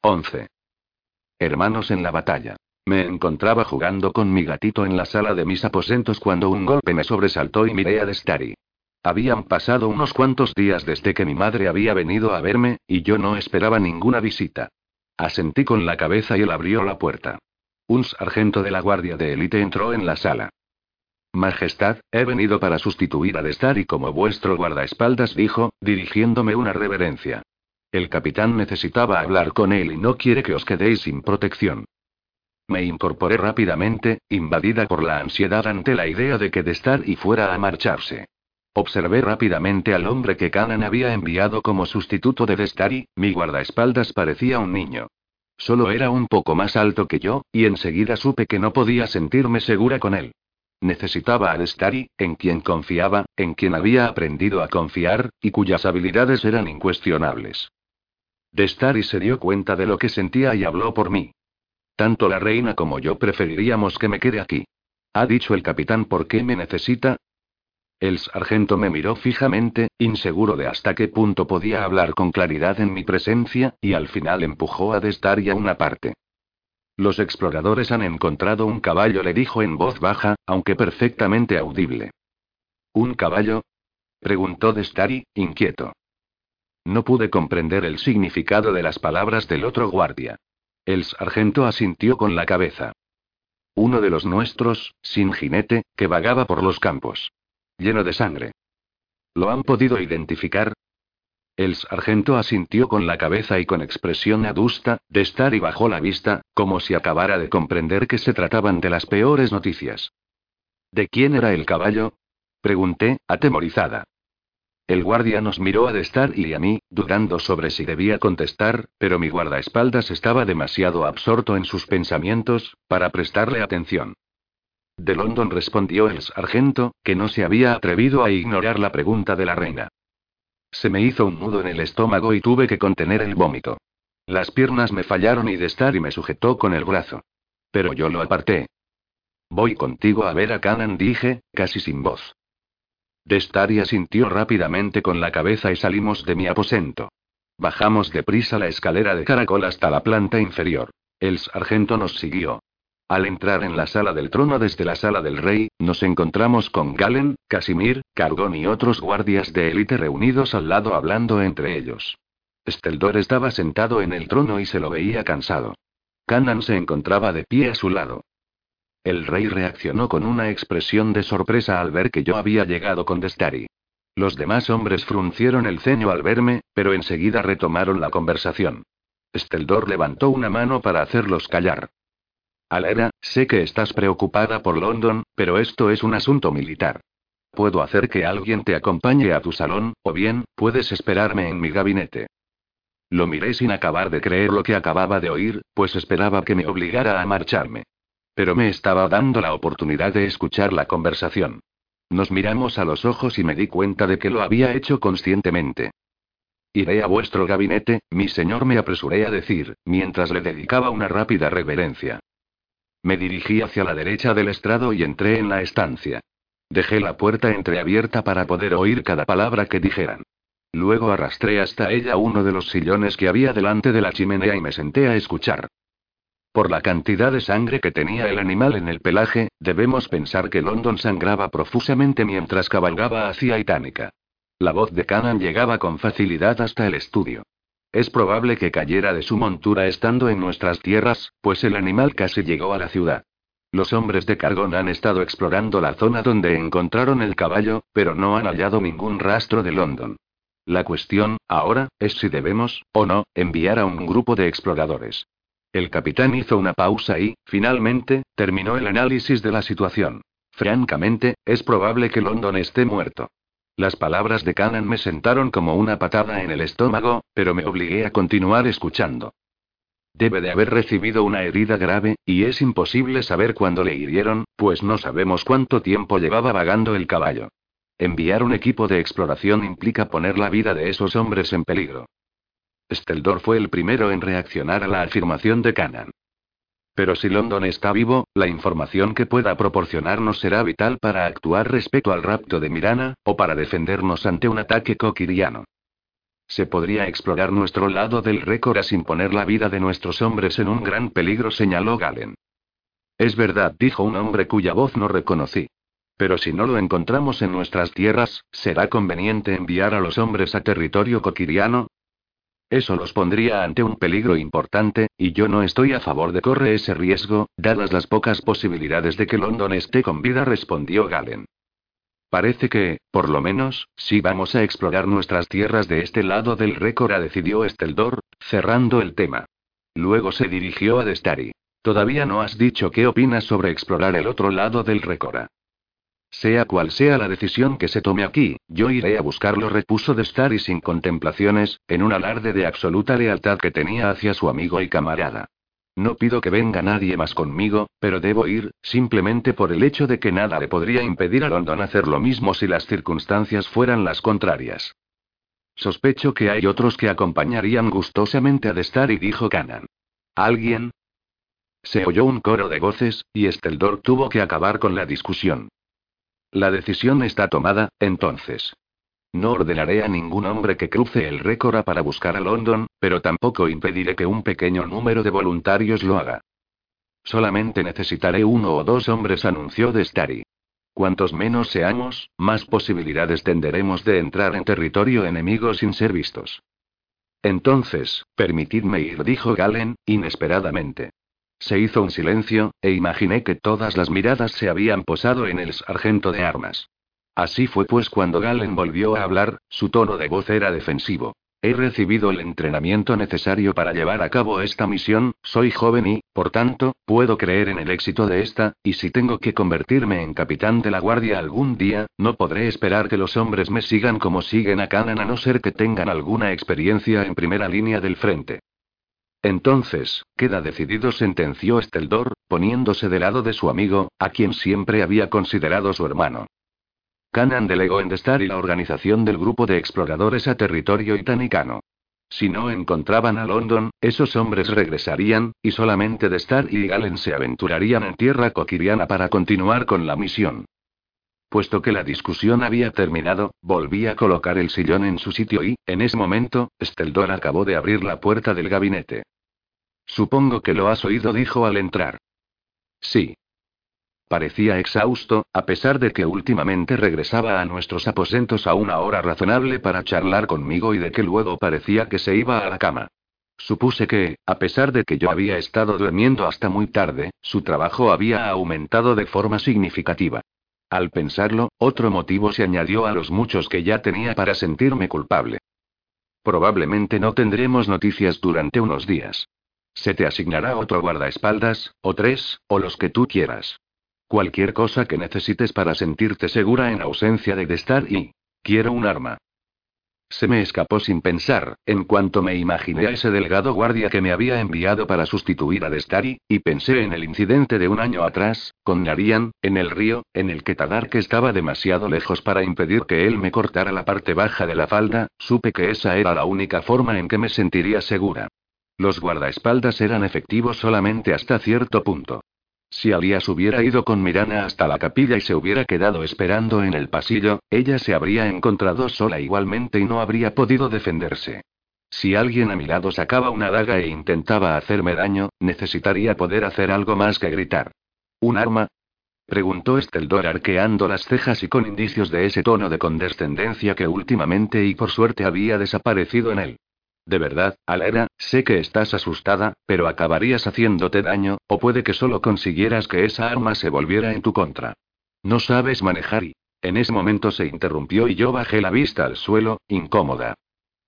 11. Hermanos en la batalla. Me encontraba jugando con mi gatito en la sala de mis aposentos cuando un golpe me sobresaltó y miré a Destari. Habían pasado unos cuantos días desde que mi madre había venido a verme, y yo no esperaba ninguna visita. Asentí con la cabeza y él abrió la puerta. Un sargento de la guardia de élite entró en la sala. Majestad, he venido para sustituir a Destari como vuestro guardaespaldas, dijo, dirigiéndome una reverencia. El capitán necesitaba hablar con él y no quiere que os quedéis sin protección. Me incorporé rápidamente, invadida por la ansiedad ante la idea de que Destari fuera a marcharse. Observé rápidamente al hombre que Canan había enviado como sustituto de Destari, mi guardaespaldas parecía un niño. Solo era un poco más alto que yo, y enseguida supe que no podía sentirme segura con él. Necesitaba a Destari, en quien confiaba, en quien había aprendido a confiar, y cuyas habilidades eran incuestionables. Destari se dio cuenta de lo que sentía y habló por mí. Tanto la reina como yo preferiríamos que me quede aquí. ¿Ha dicho el capitán por qué me necesita? El sargento me miró fijamente, inseguro de hasta qué punto podía hablar con claridad en mi presencia, y al final empujó a Destari a una parte. Los exploradores han encontrado un caballo, le dijo en voz baja, aunque perfectamente audible. ¿Un caballo? preguntó Destari, inquieto. No pude comprender el significado de las palabras del otro guardia. El sargento asintió con la cabeza. Uno de los nuestros, sin jinete, que vagaba por los campos lleno de sangre. ¿Lo han podido identificar? El sargento asintió con la cabeza y con expresión adusta, de estar y bajó la vista, como si acabara de comprender que se trataban de las peores noticias. ¿De quién era el caballo? Pregunté, atemorizada. El guardia nos miró a Destar y a mí, dudando sobre si debía contestar, pero mi guardaespaldas estaba demasiado absorto en sus pensamientos, para prestarle atención. De London respondió el sargento, que no se había atrevido a ignorar la pregunta de la reina. Se me hizo un nudo en el estómago y tuve que contener el vómito. Las piernas me fallaron y de estar y me sujetó con el brazo. Pero yo lo aparté. Voy contigo a ver a Canan, dije, casi sin voz. Destaria sintió rápidamente con la cabeza y salimos de mi aposento. Bajamos deprisa la escalera de caracol hasta la planta inferior. El sargento nos siguió. Al entrar en la sala del trono desde la sala del rey, nos encontramos con Galen, Casimir, Cargón y otros guardias de élite reunidos al lado hablando entre ellos. Steldor estaba sentado en el trono y se lo veía cansado. Canan se encontraba de pie a su lado. El rey reaccionó con una expresión de sorpresa al ver que yo había llegado con Destari. Los demás hombres fruncieron el ceño al verme, pero enseguida retomaron la conversación. Steldor levantó una mano para hacerlos callar. Alera, sé que estás preocupada por London, pero esto es un asunto militar. Puedo hacer que alguien te acompañe a tu salón, o bien, puedes esperarme en mi gabinete. Lo miré sin acabar de creer lo que acababa de oír, pues esperaba que me obligara a marcharme. Pero me estaba dando la oportunidad de escuchar la conversación. Nos miramos a los ojos y me di cuenta de que lo había hecho conscientemente. Iré a vuestro gabinete, mi señor, me apresuré a decir, mientras le dedicaba una rápida reverencia. Me dirigí hacia la derecha del estrado y entré en la estancia. Dejé la puerta entreabierta para poder oír cada palabra que dijeran. Luego arrastré hasta ella uno de los sillones que había delante de la chimenea y me senté a escuchar. Por la cantidad de sangre que tenía el animal en el pelaje, debemos pensar que London sangraba profusamente mientras cabalgaba hacia Itánica. La voz de Canan llegaba con facilidad hasta el estudio. Es probable que cayera de su montura estando en nuestras tierras, pues el animal casi llegó a la ciudad. Los hombres de Cargón han estado explorando la zona donde encontraron el caballo, pero no han hallado ningún rastro de London. La cuestión, ahora, es si debemos, o no, enviar a un grupo de exploradores. El capitán hizo una pausa y, finalmente, terminó el análisis de la situación. Francamente, es probable que London esté muerto. Las palabras de Canan me sentaron como una patada en el estómago, pero me obligué a continuar escuchando. Debe de haber recibido una herida grave, y es imposible saber cuándo le hirieron, pues no sabemos cuánto tiempo llevaba vagando el caballo. Enviar un equipo de exploración implica poner la vida de esos hombres en peligro. Steldor fue el primero en reaccionar a la afirmación de Canan. Pero si London está vivo, la información que pueda proporcionarnos será vital para actuar respecto al rapto de Mirana, o para defendernos ante un ataque coquiriano. Se podría explorar nuestro lado del récord sin poner la vida de nuestros hombres en un gran peligro, señaló Galen. Es verdad, dijo un hombre cuya voz no reconocí. Pero si no lo encontramos en nuestras tierras, ¿será conveniente enviar a los hombres a territorio coquiriano? Eso los pondría ante un peligro importante, y yo no estoy a favor de correr ese riesgo, dadas las pocas posibilidades de que London esté con vida, respondió Galen. Parece que, por lo menos, si vamos a explorar nuestras tierras de este lado del récord, decidió Esteldor, cerrando el tema. Luego se dirigió a Destari. Todavía no has dicho qué opinas sobre explorar el otro lado del récord. Sea cual sea la decisión que se tome aquí, yo iré a buscarlo, repuso Destari sin contemplaciones, en un alarde de absoluta lealtad que tenía hacia su amigo y camarada. No pido que venga nadie más conmigo, pero debo ir, simplemente por el hecho de que nada le podría impedir a London hacer lo mismo si las circunstancias fueran las contrarias. Sospecho que hay otros que acompañarían gustosamente a Destar y dijo Canan. ¿Alguien? Se oyó un coro de voces, y Esteldor tuvo que acabar con la discusión. La decisión está tomada, entonces. No ordenaré a ningún hombre que cruce el récord para buscar a London, pero tampoco impediré que un pequeño número de voluntarios lo haga. Solamente necesitaré uno o dos hombres, anunció Destari. Cuantos menos seamos, más posibilidades tendremos de entrar en territorio enemigo sin ser vistos. Entonces, permitidme ir, dijo Galen, inesperadamente. Se hizo un silencio, e imaginé que todas las miradas se habían posado en el sargento de armas. Así fue pues cuando Galen volvió a hablar, su tono de voz era defensivo. He recibido el entrenamiento necesario para llevar a cabo esta misión, soy joven y, por tanto, puedo creer en el éxito de esta, y si tengo que convertirme en capitán de la guardia algún día, no podré esperar que los hombres me sigan como siguen a Canan a no ser que tengan alguna experiencia en primera línea del frente. Entonces, queda decidido, sentenció Esteldor, poniéndose de lado de su amigo, a quien siempre había considerado su hermano. Canan delegó en Destar y la organización del grupo de exploradores a territorio itanicano. Si no encontraban a London, esos hombres regresarían, y solamente Destar y Galen se aventurarían en tierra coquiriana para continuar con la misión. Puesto que la discusión había terminado, volví a colocar el sillón en su sitio y, en ese momento, Steldor acabó de abrir la puerta del gabinete. Supongo que lo has oído, dijo al entrar. Sí. Parecía exhausto, a pesar de que últimamente regresaba a nuestros aposentos a una hora razonable para charlar conmigo y de que luego parecía que se iba a la cama. Supuse que, a pesar de que yo había estado durmiendo hasta muy tarde, su trabajo había aumentado de forma significativa. Al pensarlo, otro motivo se añadió a los muchos que ya tenía para sentirme culpable. Probablemente no tendremos noticias durante unos días. Se te asignará otro guardaespaldas, o tres, o los que tú quieras. Cualquier cosa que necesites para sentirte segura en ausencia de Destar y... Quiero un arma. Se me escapó sin pensar, en cuanto me imaginé a ese delgado guardia que me había enviado para sustituir a Destari, y pensé en el incidente de un año atrás, con Narian, en el río, en el que Tadark estaba demasiado lejos para impedir que él me cortara la parte baja de la falda, supe que esa era la única forma en que me sentiría segura. Los guardaespaldas eran efectivos solamente hasta cierto punto. Si Alias hubiera ido con Mirana hasta la capilla y se hubiera quedado esperando en el pasillo, ella se habría encontrado sola igualmente y no habría podido defenderse. Si alguien a mi lado sacaba una daga e intentaba hacerme daño, necesitaría poder hacer algo más que gritar. ¿Un arma? preguntó Esteldor arqueando las cejas y con indicios de ese tono de condescendencia que últimamente y por suerte había desaparecido en él. De verdad, Alera, sé que estás asustada, pero acabarías haciéndote daño, o puede que solo consiguieras que esa arma se volviera en tu contra. No sabes manejar y... En ese momento se interrumpió y yo bajé la vista al suelo, incómoda.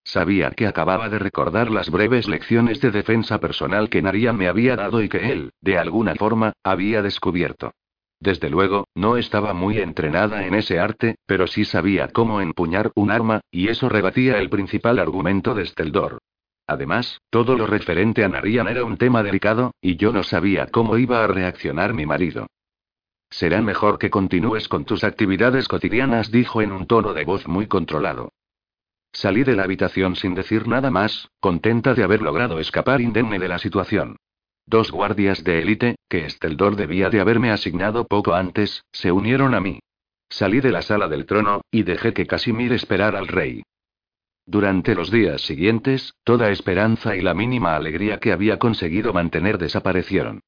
Sabía que acababa de recordar las breves lecciones de defensa personal que Narian me había dado y que él, de alguna forma, había descubierto. Desde luego, no estaba muy entrenada en ese arte, pero sí sabía cómo empuñar un arma, y eso rebatía el principal argumento de Steldor. Además, todo lo referente a Narian era un tema delicado, y yo no sabía cómo iba a reaccionar mi marido. Será mejor que continúes con tus actividades cotidianas, dijo en un tono de voz muy controlado. Salí de la habitación sin decir nada más, contenta de haber logrado escapar indemne de la situación. Dos guardias de élite, que Esteldor debía de haberme asignado poco antes, se unieron a mí. Salí de la sala del trono, y dejé que Casimir esperara al rey. Durante los días siguientes, toda esperanza y la mínima alegría que había conseguido mantener desaparecieron.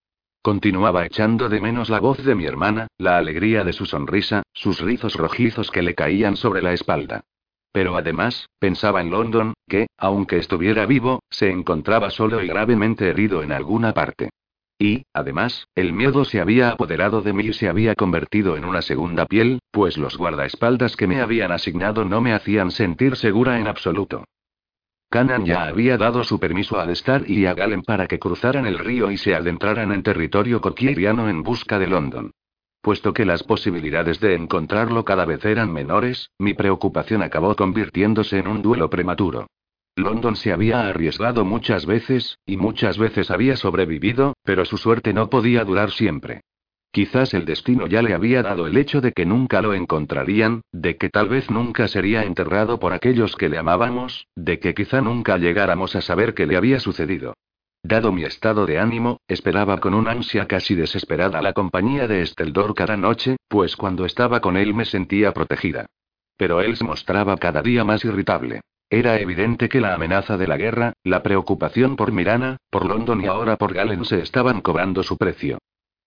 Continuaba echando de menos la voz de mi hermana, la alegría de su sonrisa, sus rizos rojizos que le caían sobre la espalda. Pero además, pensaba en London, que, aunque estuviera vivo, se encontraba solo y gravemente herido en alguna parte. Y, además, el miedo se había apoderado de mí y se había convertido en una segunda piel, pues los guardaespaldas que me habían asignado no me hacían sentir segura en absoluto. Canan ya había dado su permiso a Destar y a Galen para que cruzaran el río y se adentraran en territorio coquieriano en busca de London. Puesto que las posibilidades de encontrarlo cada vez eran menores, mi preocupación acabó convirtiéndose en un duelo prematuro. London se había arriesgado muchas veces, y muchas veces había sobrevivido, pero su suerte no podía durar siempre. Quizás el destino ya le había dado el hecho de que nunca lo encontrarían, de que tal vez nunca sería enterrado por aquellos que le amábamos, de que quizá nunca llegáramos a saber qué le había sucedido. Dado mi estado de ánimo, esperaba con una ansia casi desesperada la compañía de Esteldor cada noche, pues cuando estaba con él me sentía protegida. Pero él se mostraba cada día más irritable. Era evidente que la amenaza de la guerra, la preocupación por Mirana, por London y ahora por Galen se estaban cobrando su precio.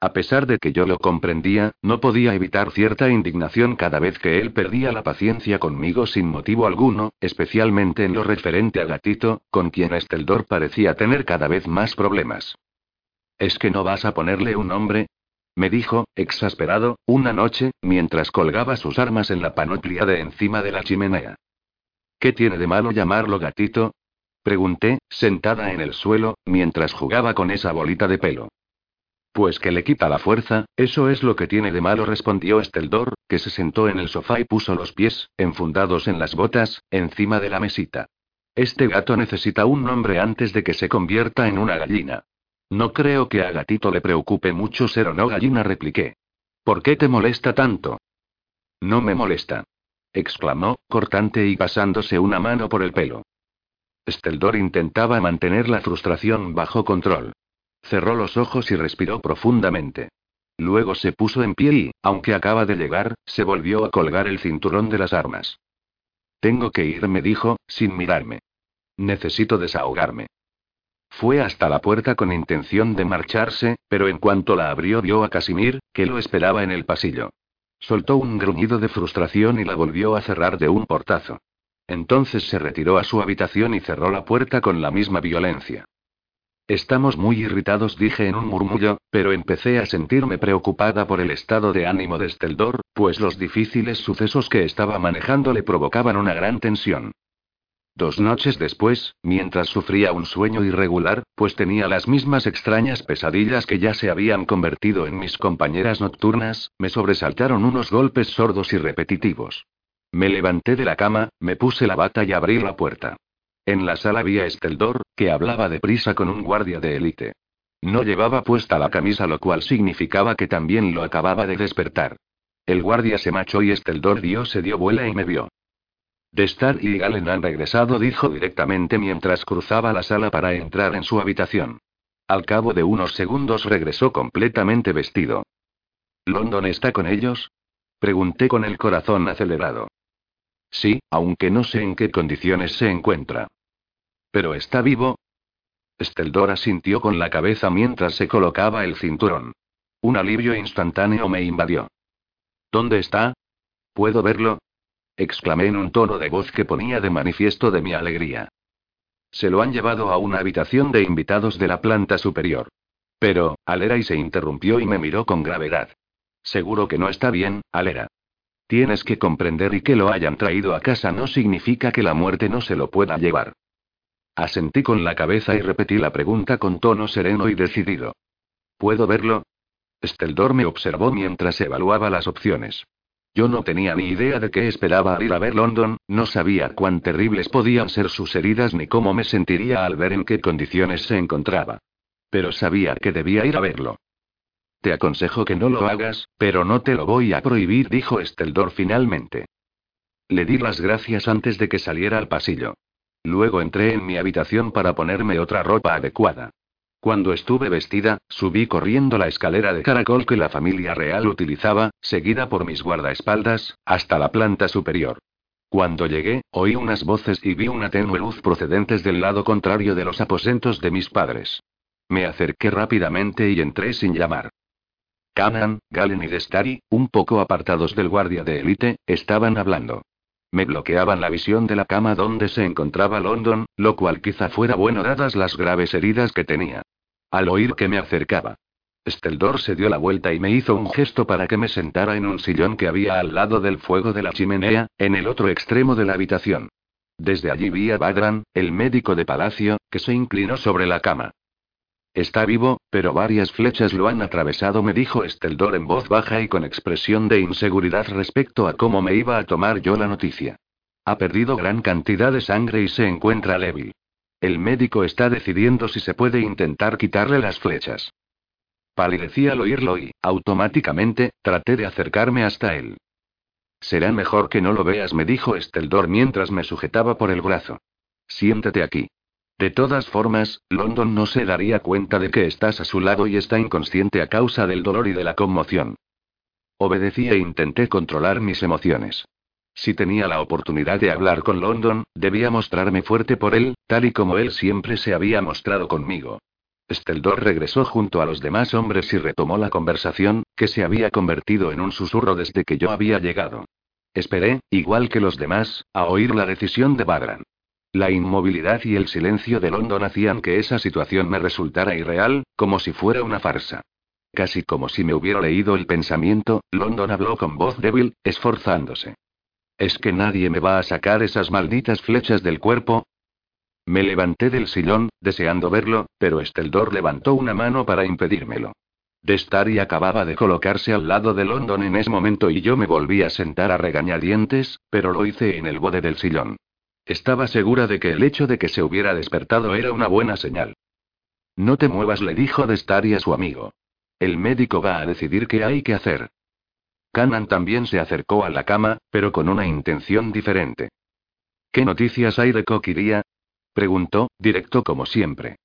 A pesar de que yo lo comprendía, no podía evitar cierta indignación cada vez que él perdía la paciencia conmigo sin motivo alguno, especialmente en lo referente a Gatito, con quien Esteldor parecía tener cada vez más problemas. ¿Es que no vas a ponerle un nombre? me dijo, exasperado, una noche, mientras colgaba sus armas en la panoplia de encima de la chimenea. ¿Qué tiene de malo llamarlo gatito? Pregunté, sentada en el suelo, mientras jugaba con esa bolita de pelo. Pues que le quita la fuerza, eso es lo que tiene de malo, respondió Esteldor, que se sentó en el sofá y puso los pies, enfundados en las botas, encima de la mesita. Este gato necesita un nombre antes de que se convierta en una gallina. No creo que a gatito le preocupe mucho ser o no gallina, repliqué. ¿Por qué te molesta tanto? No me molesta. exclamó, cortante y pasándose una mano por el pelo. Esteldor intentaba mantener la frustración bajo control. Cerró los ojos y respiró profundamente. Luego se puso en pie y, aunque acaba de llegar, se volvió a colgar el cinturón de las armas. Tengo que irme, dijo, sin mirarme. Necesito desahogarme. Fue hasta la puerta con intención de marcharse, pero en cuanto la abrió vio a Casimir, que lo esperaba en el pasillo. Soltó un gruñido de frustración y la volvió a cerrar de un portazo. Entonces se retiró a su habitación y cerró la puerta con la misma violencia. Estamos muy irritados, dije en un murmullo, pero empecé a sentirme preocupada por el estado de ánimo de Steldor, pues los difíciles sucesos que estaba manejando le provocaban una gran tensión. Dos noches después, mientras sufría un sueño irregular, pues tenía las mismas extrañas pesadillas que ya se habían convertido en mis compañeras nocturnas, me sobresaltaron unos golpes sordos y repetitivos. Me levanté de la cama, me puse la bata y abrí la puerta. En la sala vi a Esteldor, que hablaba deprisa con un guardia de élite. No llevaba puesta la camisa, lo cual significaba que también lo acababa de despertar. El guardia se machó y Esteldor dio se dio vuela y me vio. Destar y Galen han regresado, dijo directamente mientras cruzaba la sala para entrar en su habitación. Al cabo de unos segundos regresó completamente vestido. ¿London está con ellos? Pregunté con el corazón acelerado. Sí, aunque no sé en qué condiciones se encuentra. ¿Pero está vivo? Esteldora sintió con la cabeza mientras se colocaba el cinturón. Un alivio instantáneo me invadió. ¿Dónde está? ¿Puedo verlo? exclamé en un tono de voz que ponía de manifiesto de mi alegría. Se lo han llevado a una habitación de invitados de la planta superior. Pero, Alera y se interrumpió y me miró con gravedad. Seguro que no está bien, Alera. Tienes que comprender y que lo hayan traído a casa no significa que la muerte no se lo pueda llevar. Asentí con la cabeza y repetí la pregunta con tono sereno y decidido. ¿Puedo verlo? Esteldor me observó mientras evaluaba las opciones. Yo no tenía ni idea de qué esperaba al ir a ver London, no sabía cuán terribles podían ser sus heridas ni cómo me sentiría al ver en qué condiciones se encontraba. Pero sabía que debía ir a verlo. Te aconsejo que no lo hagas, pero no te lo voy a prohibir, dijo Esteldor finalmente. Le di las gracias antes de que saliera al pasillo. Luego entré en mi habitación para ponerme otra ropa adecuada. Cuando estuve vestida, subí corriendo la escalera de caracol que la familia real utilizaba, seguida por mis guardaespaldas, hasta la planta superior. Cuando llegué, oí unas voces y vi una tenue luz procedentes del lado contrario de los aposentos de mis padres. Me acerqué rápidamente y entré sin llamar. Canan, Galen y Destari, un poco apartados del guardia de élite, estaban hablando. Me bloqueaban la visión de la cama donde se encontraba London, lo cual quizá fuera bueno dadas las graves heridas que tenía. Al oír que me acercaba, Steldor se dio la vuelta y me hizo un gesto para que me sentara en un sillón que había al lado del fuego de la chimenea, en el otro extremo de la habitación. Desde allí vi a Badran, el médico de palacio, que se inclinó sobre la cama. Está vivo, pero varias flechas lo han atravesado, me dijo Esteldor en voz baja y con expresión de inseguridad respecto a cómo me iba a tomar yo la noticia. Ha perdido gran cantidad de sangre y se encuentra débil. El médico está decidiendo si se puede intentar quitarle las flechas. Palidecí al oírlo y, automáticamente, traté de acercarme hasta él. Será mejor que no lo veas, me dijo Esteldor mientras me sujetaba por el brazo. Siéntate aquí. De todas formas, London no se daría cuenta de que estás a su lado y está inconsciente a causa del dolor y de la conmoción. Obedecí e intenté controlar mis emociones. Si tenía la oportunidad de hablar con London, debía mostrarme fuerte por él, tal y como él siempre se había mostrado conmigo. Steldor regresó junto a los demás hombres y retomó la conversación, que se había convertido en un susurro desde que yo había llegado. Esperé, igual que los demás, a oír la decisión de Badran. La inmovilidad y el silencio de London hacían que esa situación me resultara irreal, como si fuera una farsa. Casi como si me hubiera leído el pensamiento, London habló con voz débil, esforzándose. ¿Es que nadie me va a sacar esas malditas flechas del cuerpo? Me levanté del sillón, deseando verlo, pero Esteldor levantó una mano para impedírmelo. Destari acababa de colocarse al lado de London en ese momento y yo me volví a sentar a regañadientes, pero lo hice en el bode del sillón. Estaba segura de que el hecho de que se hubiera despertado era una buena señal. No te muevas, le dijo Destari a su amigo. El médico va a decidir qué hay que hacer. Canan también se acercó a la cama, pero con una intención diferente. ¿Qué noticias hay de Coquiría? preguntó, directo como siempre.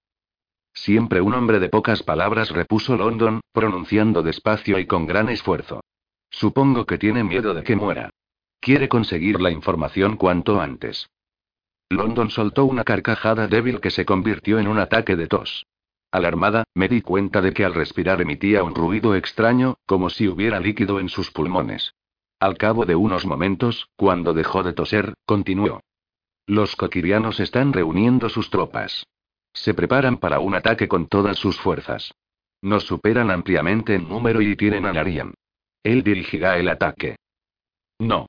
Siempre un hombre de pocas palabras, repuso London, pronunciando despacio y con gran esfuerzo. Supongo que tiene miedo de que muera. Quiere conseguir la información cuanto antes. London soltó una carcajada débil que se convirtió en un ataque de tos. Alarmada, me di cuenta de que al respirar emitía un ruido extraño, como si hubiera líquido en sus pulmones. Al cabo de unos momentos, cuando dejó de toser, continuó. Los coquirianos están reuniendo sus tropas. Se preparan para un ataque con todas sus fuerzas. Nos superan ampliamente en número y tienen a Narian. Él dirigirá el ataque. No.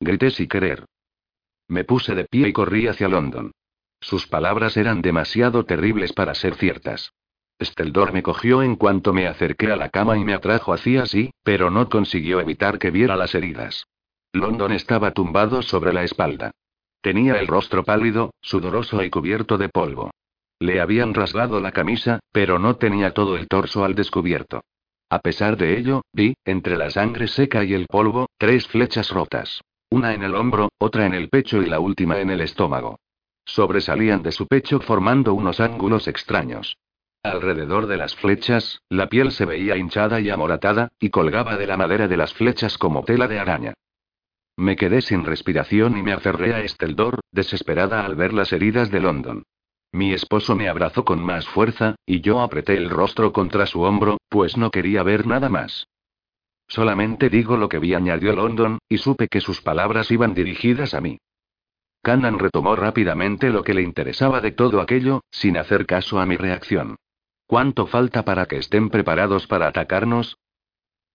Grité sin querer. Me puse de pie y corrí hacia London. Sus palabras eran demasiado terribles para ser ciertas. Steldor me cogió en cuanto me acerqué a la cama y me atrajo hacia sí, pero no consiguió evitar que viera las heridas. London estaba tumbado sobre la espalda. Tenía el rostro pálido, sudoroso y cubierto de polvo. Le habían rasgado la camisa, pero no tenía todo el torso al descubierto. A pesar de ello, vi, entre la sangre seca y el polvo, tres flechas rotas. Una en el hombro, otra en el pecho y la última en el estómago. Sobresalían de su pecho formando unos ángulos extraños. Alrededor de las flechas, la piel se veía hinchada y amoratada, y colgaba de la madera de las flechas como tela de araña. Me quedé sin respiración y me aferré a Esteldor, desesperada al ver las heridas de London. Mi esposo me abrazó con más fuerza, y yo apreté el rostro contra su hombro, pues no quería ver nada más. Solamente digo lo que vi, añadió London, y supe que sus palabras iban dirigidas a mí. Cannan retomó rápidamente lo que le interesaba de todo aquello, sin hacer caso a mi reacción. ¿Cuánto falta para que estén preparados para atacarnos?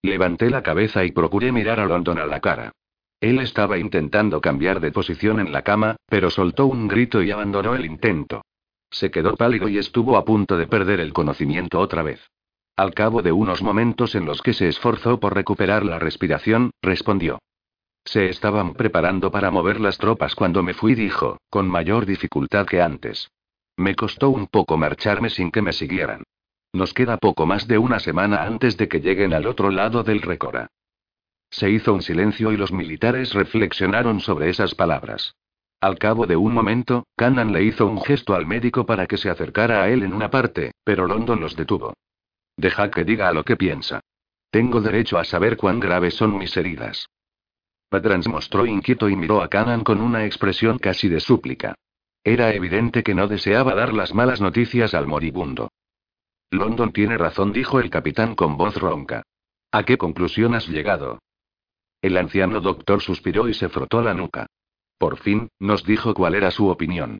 Levanté la cabeza y procuré mirar a London a la cara. Él estaba intentando cambiar de posición en la cama, pero soltó un grito y abandonó el intento. Se quedó pálido y estuvo a punto de perder el conocimiento otra vez. Al cabo de unos momentos en los que se esforzó por recuperar la respiración, respondió. Se estaban preparando para mover las tropas cuando me fui, dijo, con mayor dificultad que antes. Me costó un poco marcharme sin que me siguieran. Nos queda poco más de una semana antes de que lleguen al otro lado del Récora. Se hizo un silencio y los militares reflexionaron sobre esas palabras. Al cabo de un momento, Cannan le hizo un gesto al médico para que se acercara a él en una parte, pero London los detuvo. Deja que diga lo que piensa. Tengo derecho a saber cuán graves son mis heridas. Padran se mostró inquieto y miró a Canan con una expresión casi de súplica. Era evidente que no deseaba dar las malas noticias al moribundo. London tiene razón, dijo el capitán con voz ronca. ¿A qué conclusión has llegado? El anciano doctor suspiró y se frotó la nuca. Por fin, nos dijo cuál era su opinión.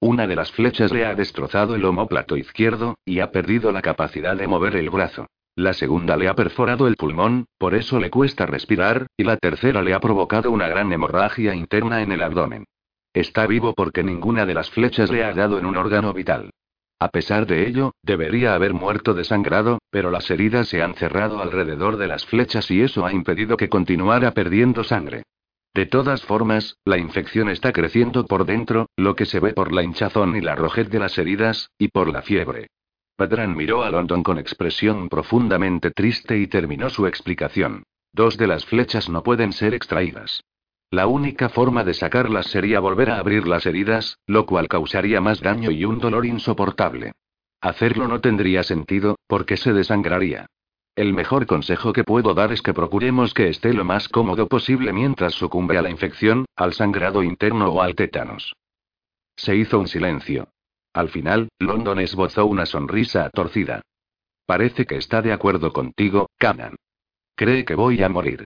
Una de las flechas le ha destrozado el homóplato izquierdo, y ha perdido la capacidad de mover el brazo. La segunda le ha perforado el pulmón, por eso le cuesta respirar, y la tercera le ha provocado una gran hemorragia interna en el abdomen. Está vivo porque ninguna de las flechas le ha dado en un órgano vital. A pesar de ello, debería haber muerto desangrado, pero las heridas se han cerrado alrededor de las flechas y eso ha impedido que continuara perdiendo sangre. De todas formas, la infección está creciendo por dentro, lo que se ve por la hinchazón y la rojez de las heridas, y por la fiebre. Padrán miró a London con expresión profundamente triste y terminó su explicación. Dos de las flechas no pueden ser extraídas. La única forma de sacarlas sería volver a abrir las heridas, lo cual causaría más daño y un dolor insoportable. Hacerlo no tendría sentido, porque se desangraría. El mejor consejo que puedo dar es que procuremos que esté lo más cómodo posible mientras sucumbe a la infección, al sangrado interno o al tétanos. Se hizo un silencio. Al final, London esbozó una sonrisa torcida. Parece que está de acuerdo contigo, Canan. Cree que voy a morir.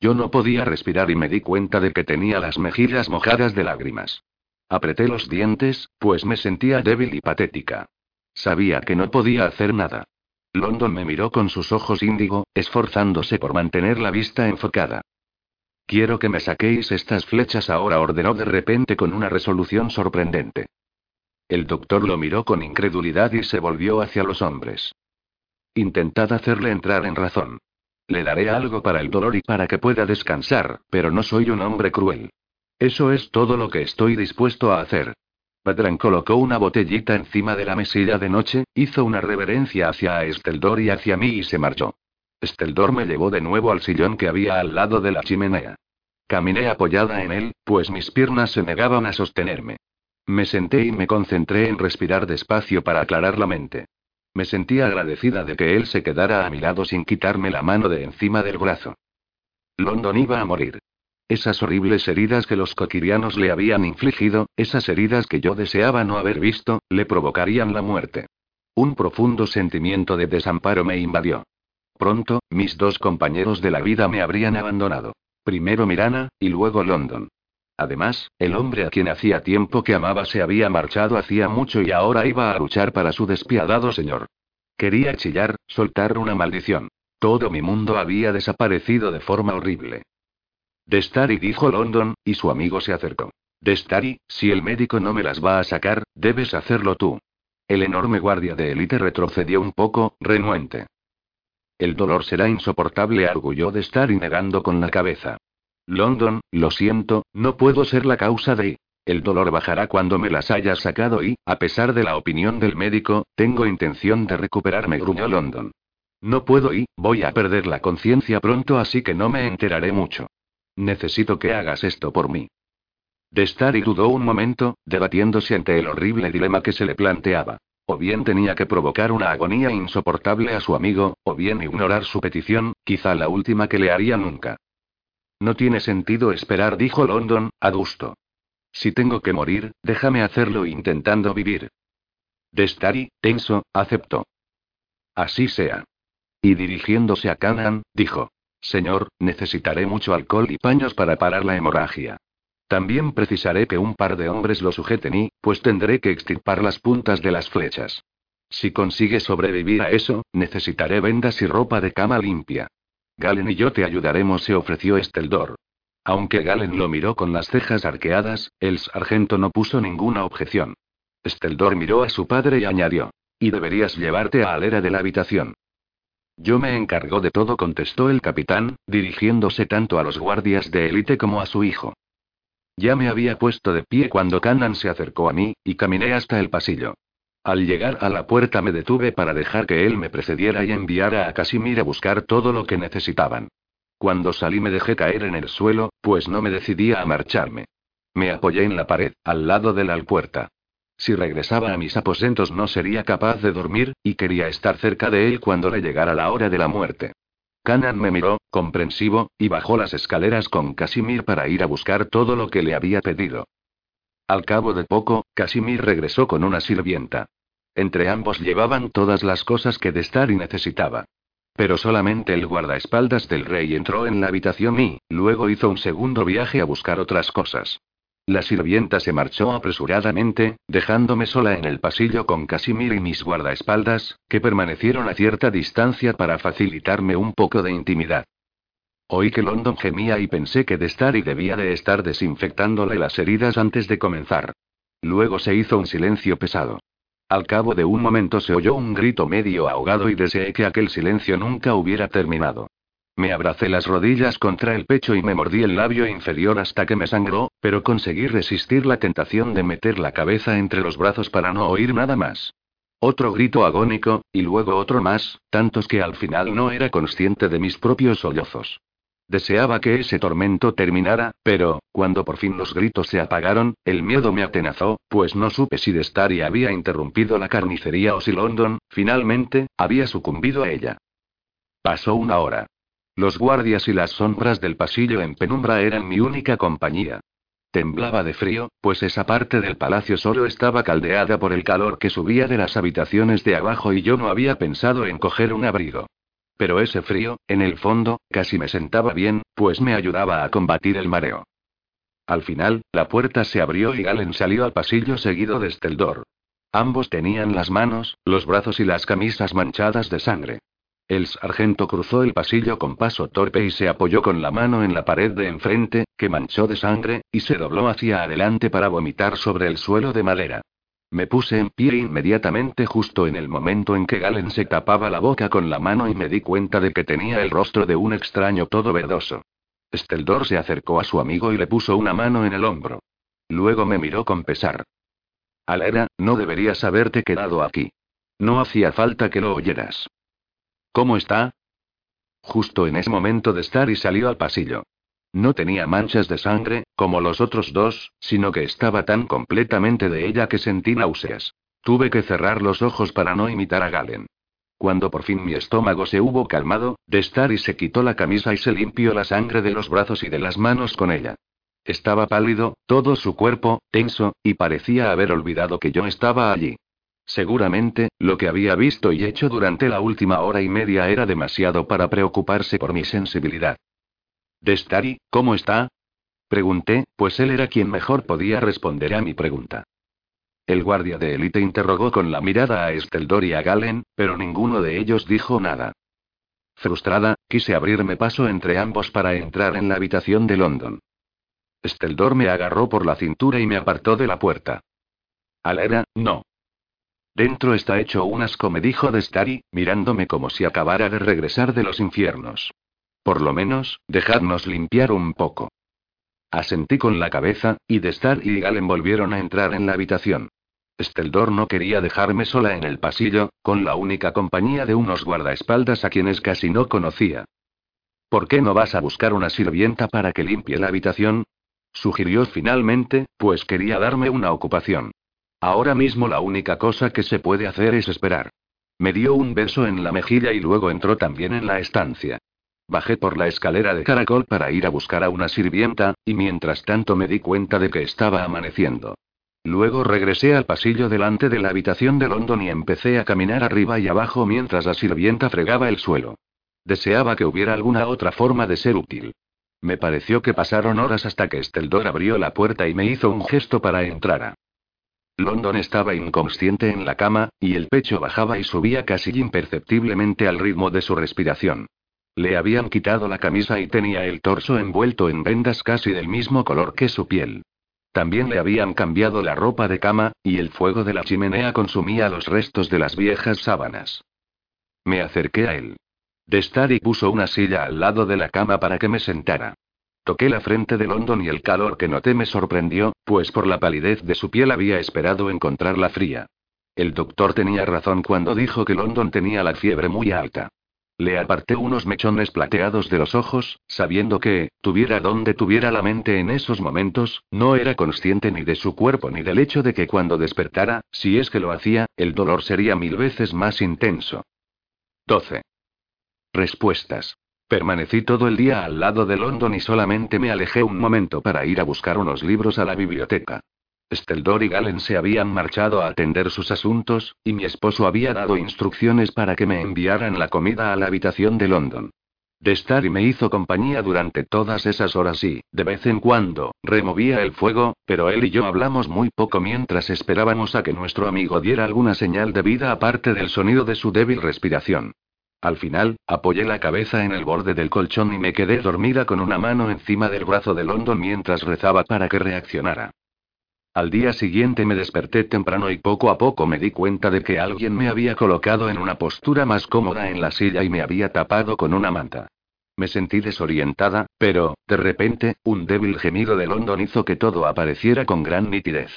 Yo no podía respirar y me di cuenta de que tenía las mejillas mojadas de lágrimas. Apreté los dientes, pues me sentía débil y patética. Sabía que no podía hacer nada. London me miró con sus ojos índigo, esforzándose por mantener la vista enfocada. Quiero que me saquéis estas flechas ahora, ordenó de repente con una resolución sorprendente. El doctor lo miró con incredulidad y se volvió hacia los hombres. Intentad hacerle entrar en razón. Le daré algo para el dolor y para que pueda descansar, pero no soy un hombre cruel. Eso es todo lo que estoy dispuesto a hacer. Padrán colocó una botellita encima de la mesilla de noche, hizo una reverencia hacia Esteldor y hacia mí y se marchó. Esteldor me llevó de nuevo al sillón que había al lado de la chimenea. Caminé apoyada en él, pues mis piernas se negaban a sostenerme. Me senté y me concentré en respirar despacio para aclarar la mente. Me sentía agradecida de que él se quedara a mi lado sin quitarme la mano de encima del brazo. London iba a morir. Esas horribles heridas que los coquirianos le habían infligido, esas heridas que yo deseaba no haber visto, le provocarían la muerte. Un profundo sentimiento de desamparo me invadió. Pronto, mis dos compañeros de la vida me habrían abandonado. Primero Mirana, y luego London. Además, el hombre a quien hacía tiempo que amaba se había marchado hacía mucho y ahora iba a luchar para su despiadado señor. Quería chillar, soltar una maldición. Todo mi mundo había desaparecido de forma horrible. Destari dijo London, y su amigo se acercó. Destari, si el médico no me las va a sacar, debes hacerlo tú. El enorme guardia de élite retrocedió un poco, renuente. El dolor será insoportable, arguyó Destari negando con la cabeza. London, lo siento, no puedo ser la causa de... El dolor bajará cuando me las hayas sacado y, a pesar de la opinión del médico, tengo intención de recuperarme, gruñó London. No puedo y, voy a perder la conciencia pronto así que no me enteraré mucho. Necesito que hagas esto por mí. Destari dudó un momento, debatiéndose ante el horrible dilema que se le planteaba. O bien tenía que provocar una agonía insoportable a su amigo, o bien ignorar su petición, quizá la última que le haría nunca. No tiene sentido esperar, dijo London, adusto. Si tengo que morir, déjame hacerlo intentando vivir. Destari, tenso, aceptó. Así sea. Y dirigiéndose a Canaan, dijo: Señor, necesitaré mucho alcohol y paños para parar la hemorragia. También precisaré que un par de hombres lo sujeten y, pues tendré que extirpar las puntas de las flechas. Si consigue sobrevivir a eso, necesitaré vendas y ropa de cama limpia. Galen y yo te ayudaremos, se ofreció Esteldor. Aunque Galen lo miró con las cejas arqueadas, el sargento no puso ninguna objeción. Esteldor miró a su padre y añadió: Y deberías llevarte a Alera de la habitación. Yo me encargo de todo, contestó el capitán, dirigiéndose tanto a los guardias de élite como a su hijo. Ya me había puesto de pie cuando Cannan se acercó a mí, y caminé hasta el pasillo. Al llegar a la puerta me detuve para dejar que él me precediera y enviara a Casimir a buscar todo lo que necesitaban. Cuando salí me dejé caer en el suelo, pues no me decidía a marcharme. Me apoyé en la pared, al lado de la puerta. Si regresaba a mis aposentos no sería capaz de dormir, y quería estar cerca de él cuando le llegara la hora de la muerte. Canan me miró, comprensivo, y bajó las escaleras con Casimir para ir a buscar todo lo que le había pedido. Al cabo de poco, Casimir regresó con una sirvienta. Entre ambos llevaban todas las cosas que Destari necesitaba. Pero solamente el guardaespaldas del rey entró en la habitación y, luego hizo un segundo viaje a buscar otras cosas. La sirvienta se marchó apresuradamente, dejándome sola en el pasillo con Casimir y mis guardaespaldas, que permanecieron a cierta distancia para facilitarme un poco de intimidad. Oí que London gemía y pensé que Destari debía de estar desinfectándole las heridas antes de comenzar. Luego se hizo un silencio pesado. Al cabo de un momento se oyó un grito medio ahogado y deseé que aquel silencio nunca hubiera terminado. Me abracé las rodillas contra el pecho y me mordí el labio inferior hasta que me sangró, pero conseguí resistir la tentación de meter la cabeza entre los brazos para no oír nada más. Otro grito agónico, y luego otro más, tantos que al final no era consciente de mis propios sollozos. Deseaba que ese tormento terminara, pero, cuando por fin los gritos se apagaron, el miedo me atenazó, pues no supe si Destari había interrumpido la carnicería o si London, finalmente, había sucumbido a ella. Pasó una hora. Los guardias y las sombras del pasillo en penumbra eran mi única compañía. Temblaba de frío, pues esa parte del palacio solo estaba caldeada por el calor que subía de las habitaciones de abajo y yo no había pensado en coger un abrigo. Pero ese frío, en el fondo, casi me sentaba bien, pues me ayudaba a combatir el mareo. Al final, la puerta se abrió y Galen salió al pasillo seguido de Steldor. Ambos tenían las manos, los brazos y las camisas manchadas de sangre. El sargento cruzó el pasillo con paso torpe y se apoyó con la mano en la pared de enfrente, que manchó de sangre, y se dobló hacia adelante para vomitar sobre el suelo de madera. Me puse en pie inmediatamente justo en el momento en que Galen se tapaba la boca con la mano y me di cuenta de que tenía el rostro de un extraño todo verdoso. Steldor se acercó a su amigo y le puso una mano en el hombro. Luego me miró con pesar. Alera, no deberías haberte quedado aquí. No hacía falta que lo oyeras. ¿Cómo está? Justo en ese momento de estar y salió al pasillo. No tenía manchas de sangre, como los otros dos, sino que estaba tan completamente de ella que sentí náuseas. Tuve que cerrar los ojos para no imitar a Galen. Cuando por fin mi estómago se hubo calmado, Destari se quitó la camisa y se limpió la sangre de los brazos y de las manos con ella. Estaba pálido, todo su cuerpo, tenso, y parecía haber olvidado que yo estaba allí. Seguramente, lo que había visto y hecho durante la última hora y media era demasiado para preocuparse por mi sensibilidad. Destari, ¿cómo está? Pregunté, pues él era quien mejor podía responder a mi pregunta. El guardia de élite interrogó con la mirada a Esteldor y a Galen, pero ninguno de ellos dijo nada. Frustrada, quise abrirme paso entre ambos para entrar en la habitación de London. Esteldor me agarró por la cintura y me apartó de la puerta. Alera, no. Dentro está hecho un asco, me dijo Destari, mirándome como si acabara de regresar de los infiernos. Por lo menos, dejadnos limpiar un poco. Asentí con la cabeza, y Destar y Galen volvieron a entrar en la habitación. Steldor no quería dejarme sola en el pasillo, con la única compañía de unos guardaespaldas a quienes casi no conocía. ¿Por qué no vas a buscar una sirvienta para que limpie la habitación? Sugirió finalmente, pues quería darme una ocupación. Ahora mismo la única cosa que se puede hacer es esperar. Me dio un beso en la mejilla y luego entró también en la estancia. Bajé por la escalera de caracol para ir a buscar a una sirvienta, y mientras tanto me di cuenta de que estaba amaneciendo. Luego regresé al pasillo delante de la habitación de London y empecé a caminar arriba y abajo mientras la sirvienta fregaba el suelo. Deseaba que hubiera alguna otra forma de ser útil. Me pareció que pasaron horas hasta que Steldor abrió la puerta y me hizo un gesto para entrar. London estaba inconsciente en la cama, y el pecho bajaba y subía casi imperceptiblemente al ritmo de su respiración. Le habían quitado la camisa y tenía el torso envuelto en vendas casi del mismo color que su piel. También le habían cambiado la ropa de cama, y el fuego de la chimenea consumía los restos de las viejas sábanas. Me acerqué a él. Destari puso una silla al lado de la cama para que me sentara. Toqué la frente de London y el calor que noté me sorprendió, pues por la palidez de su piel había esperado encontrarla fría. El doctor tenía razón cuando dijo que London tenía la fiebre muy alta. Le aparté unos mechones plateados de los ojos, sabiendo que, tuviera donde tuviera la mente en esos momentos, no era consciente ni de su cuerpo ni del hecho de que cuando despertara, si es que lo hacía, el dolor sería mil veces más intenso. 12. Respuestas. Permanecí todo el día al lado de London y solamente me alejé un momento para ir a buscar unos libros a la biblioteca. Steldor y Galen se habían marchado a atender sus asuntos, y mi esposo había dado instrucciones para que me enviaran la comida a la habitación de London. Destari me hizo compañía durante todas esas horas y, de vez en cuando, removía el fuego, pero él y yo hablamos muy poco mientras esperábamos a que nuestro amigo diera alguna señal de vida aparte del sonido de su débil respiración. Al final, apoyé la cabeza en el borde del colchón y me quedé dormida con una mano encima del brazo de London mientras rezaba para que reaccionara. Al día siguiente me desperté temprano y poco a poco me di cuenta de que alguien me había colocado en una postura más cómoda en la silla y me había tapado con una manta. Me sentí desorientada, pero, de repente, un débil gemido de London hizo que todo apareciera con gran nitidez.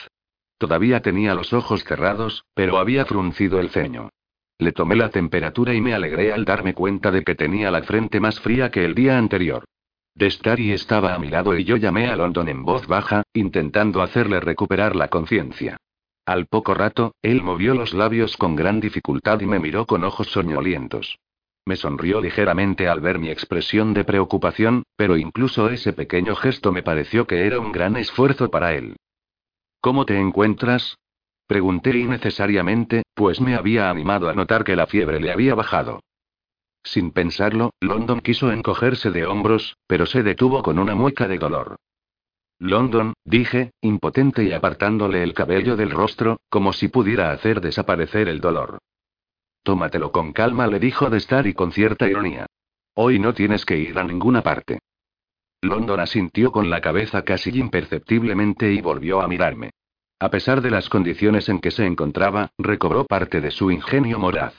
Todavía tenía los ojos cerrados, pero había fruncido el ceño. Le tomé la temperatura y me alegré al darme cuenta de que tenía la frente más fría que el día anterior. Destari estaba a mi lado y yo llamé a London en voz baja, intentando hacerle recuperar la conciencia. Al poco rato, él movió los labios con gran dificultad y me miró con ojos soñolientos. Me sonrió ligeramente al ver mi expresión de preocupación, pero incluso ese pequeño gesto me pareció que era un gran esfuerzo para él. ¿Cómo te encuentras? Pregunté innecesariamente, pues me había animado a notar que la fiebre le había bajado. Sin pensarlo, London quiso encogerse de hombros, pero se detuvo con una mueca de dolor. London, dije, impotente y apartándole el cabello del rostro, como si pudiera hacer desaparecer el dolor. Tómatelo con calma, le dijo de estar y con cierta ironía. Hoy no tienes que ir a ninguna parte. London asintió con la cabeza casi imperceptiblemente y volvió a mirarme. A pesar de las condiciones en que se encontraba, recobró parte de su ingenio moraz.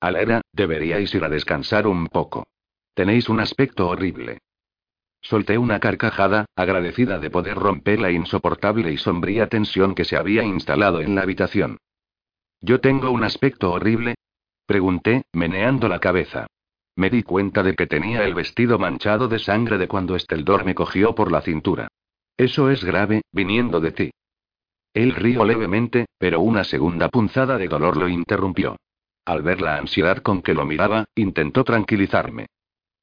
Alera, deberíais ir a descansar un poco. Tenéis un aspecto horrible. Solté una carcajada, agradecida de poder romper la insoportable y sombría tensión que se había instalado en la habitación. ¿Yo tengo un aspecto horrible? Pregunté, meneando la cabeza. Me di cuenta de que tenía el vestido manchado de sangre de cuando Esteldor me cogió por la cintura. Eso es grave, viniendo de ti. Él rió levemente, pero una segunda punzada de dolor lo interrumpió. Al ver la ansiedad con que lo miraba, intentó tranquilizarme.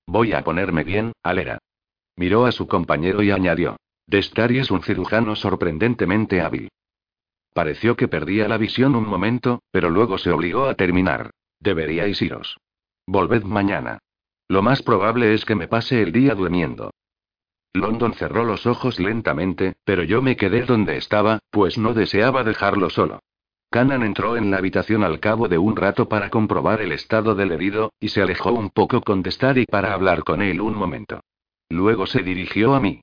Voy a ponerme bien, Alera. Miró a su compañero y añadió. Destari es un cirujano sorprendentemente hábil. Pareció que perdía la visión un momento, pero luego se obligó a terminar. Deberíais iros. Volved mañana. Lo más probable es que me pase el día durmiendo. London cerró los ojos lentamente, pero yo me quedé donde estaba, pues no deseaba dejarlo solo. Canan entró en la habitación al cabo de un rato para comprobar el estado del herido, y se alejó un poco con y para hablar con él un momento. Luego se dirigió a mí.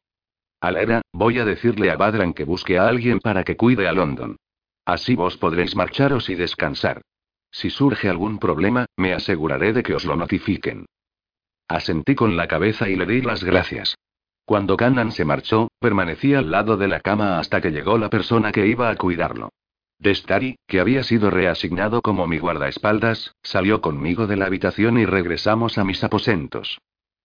Alera, voy a decirle a Badran que busque a alguien para que cuide a London. Así vos podréis marcharos y descansar. Si surge algún problema, me aseguraré de que os lo notifiquen. Asentí con la cabeza y le di las gracias. Cuando Canan se marchó, permanecí al lado de la cama hasta que llegó la persona que iba a cuidarlo. Destari, que había sido reasignado como mi guardaespaldas, salió conmigo de la habitación y regresamos a mis aposentos.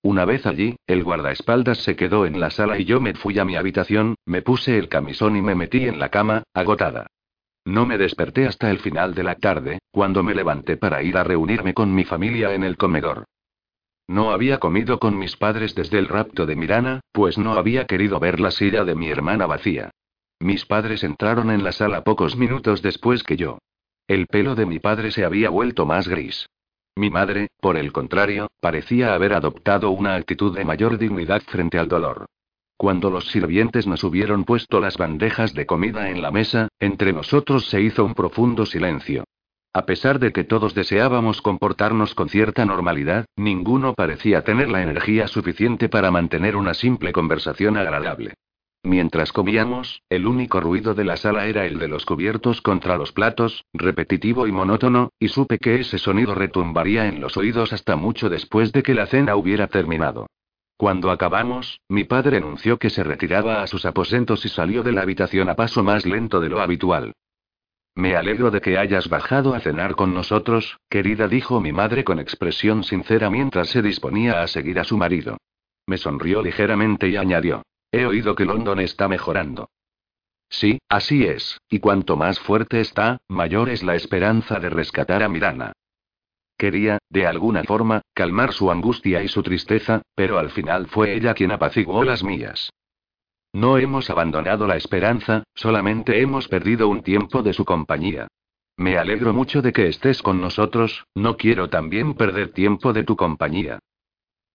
Una vez allí, el guardaespaldas se quedó en la sala y yo me fui a mi habitación, me puse el camisón y me metí en la cama, agotada. No me desperté hasta el final de la tarde, cuando me levanté para ir a reunirme con mi familia en el comedor. No había comido con mis padres desde el rapto de Mirana, pues no había querido ver la silla de mi hermana vacía. Mis padres entraron en la sala pocos minutos después que yo. El pelo de mi padre se había vuelto más gris. Mi madre, por el contrario, parecía haber adoptado una actitud de mayor dignidad frente al dolor. Cuando los sirvientes nos hubieron puesto las bandejas de comida en la mesa, entre nosotros se hizo un profundo silencio. A pesar de que todos deseábamos comportarnos con cierta normalidad, ninguno parecía tener la energía suficiente para mantener una simple conversación agradable. Mientras comíamos, el único ruido de la sala era el de los cubiertos contra los platos, repetitivo y monótono, y supe que ese sonido retumbaría en los oídos hasta mucho después de que la cena hubiera terminado. Cuando acabamos, mi padre anunció que se retiraba a sus aposentos y salió de la habitación a paso más lento de lo habitual. Me alegro de que hayas bajado a cenar con nosotros, querida, dijo mi madre con expresión sincera mientras se disponía a seguir a su marido. Me sonrió ligeramente y añadió. He oído que London está mejorando. Sí, así es, y cuanto más fuerte está, mayor es la esperanza de rescatar a Mirana. Quería, de alguna forma, calmar su angustia y su tristeza, pero al final fue ella quien apaciguó las mías. No hemos abandonado la esperanza, solamente hemos perdido un tiempo de su compañía. Me alegro mucho de que estés con nosotros, no quiero también perder tiempo de tu compañía.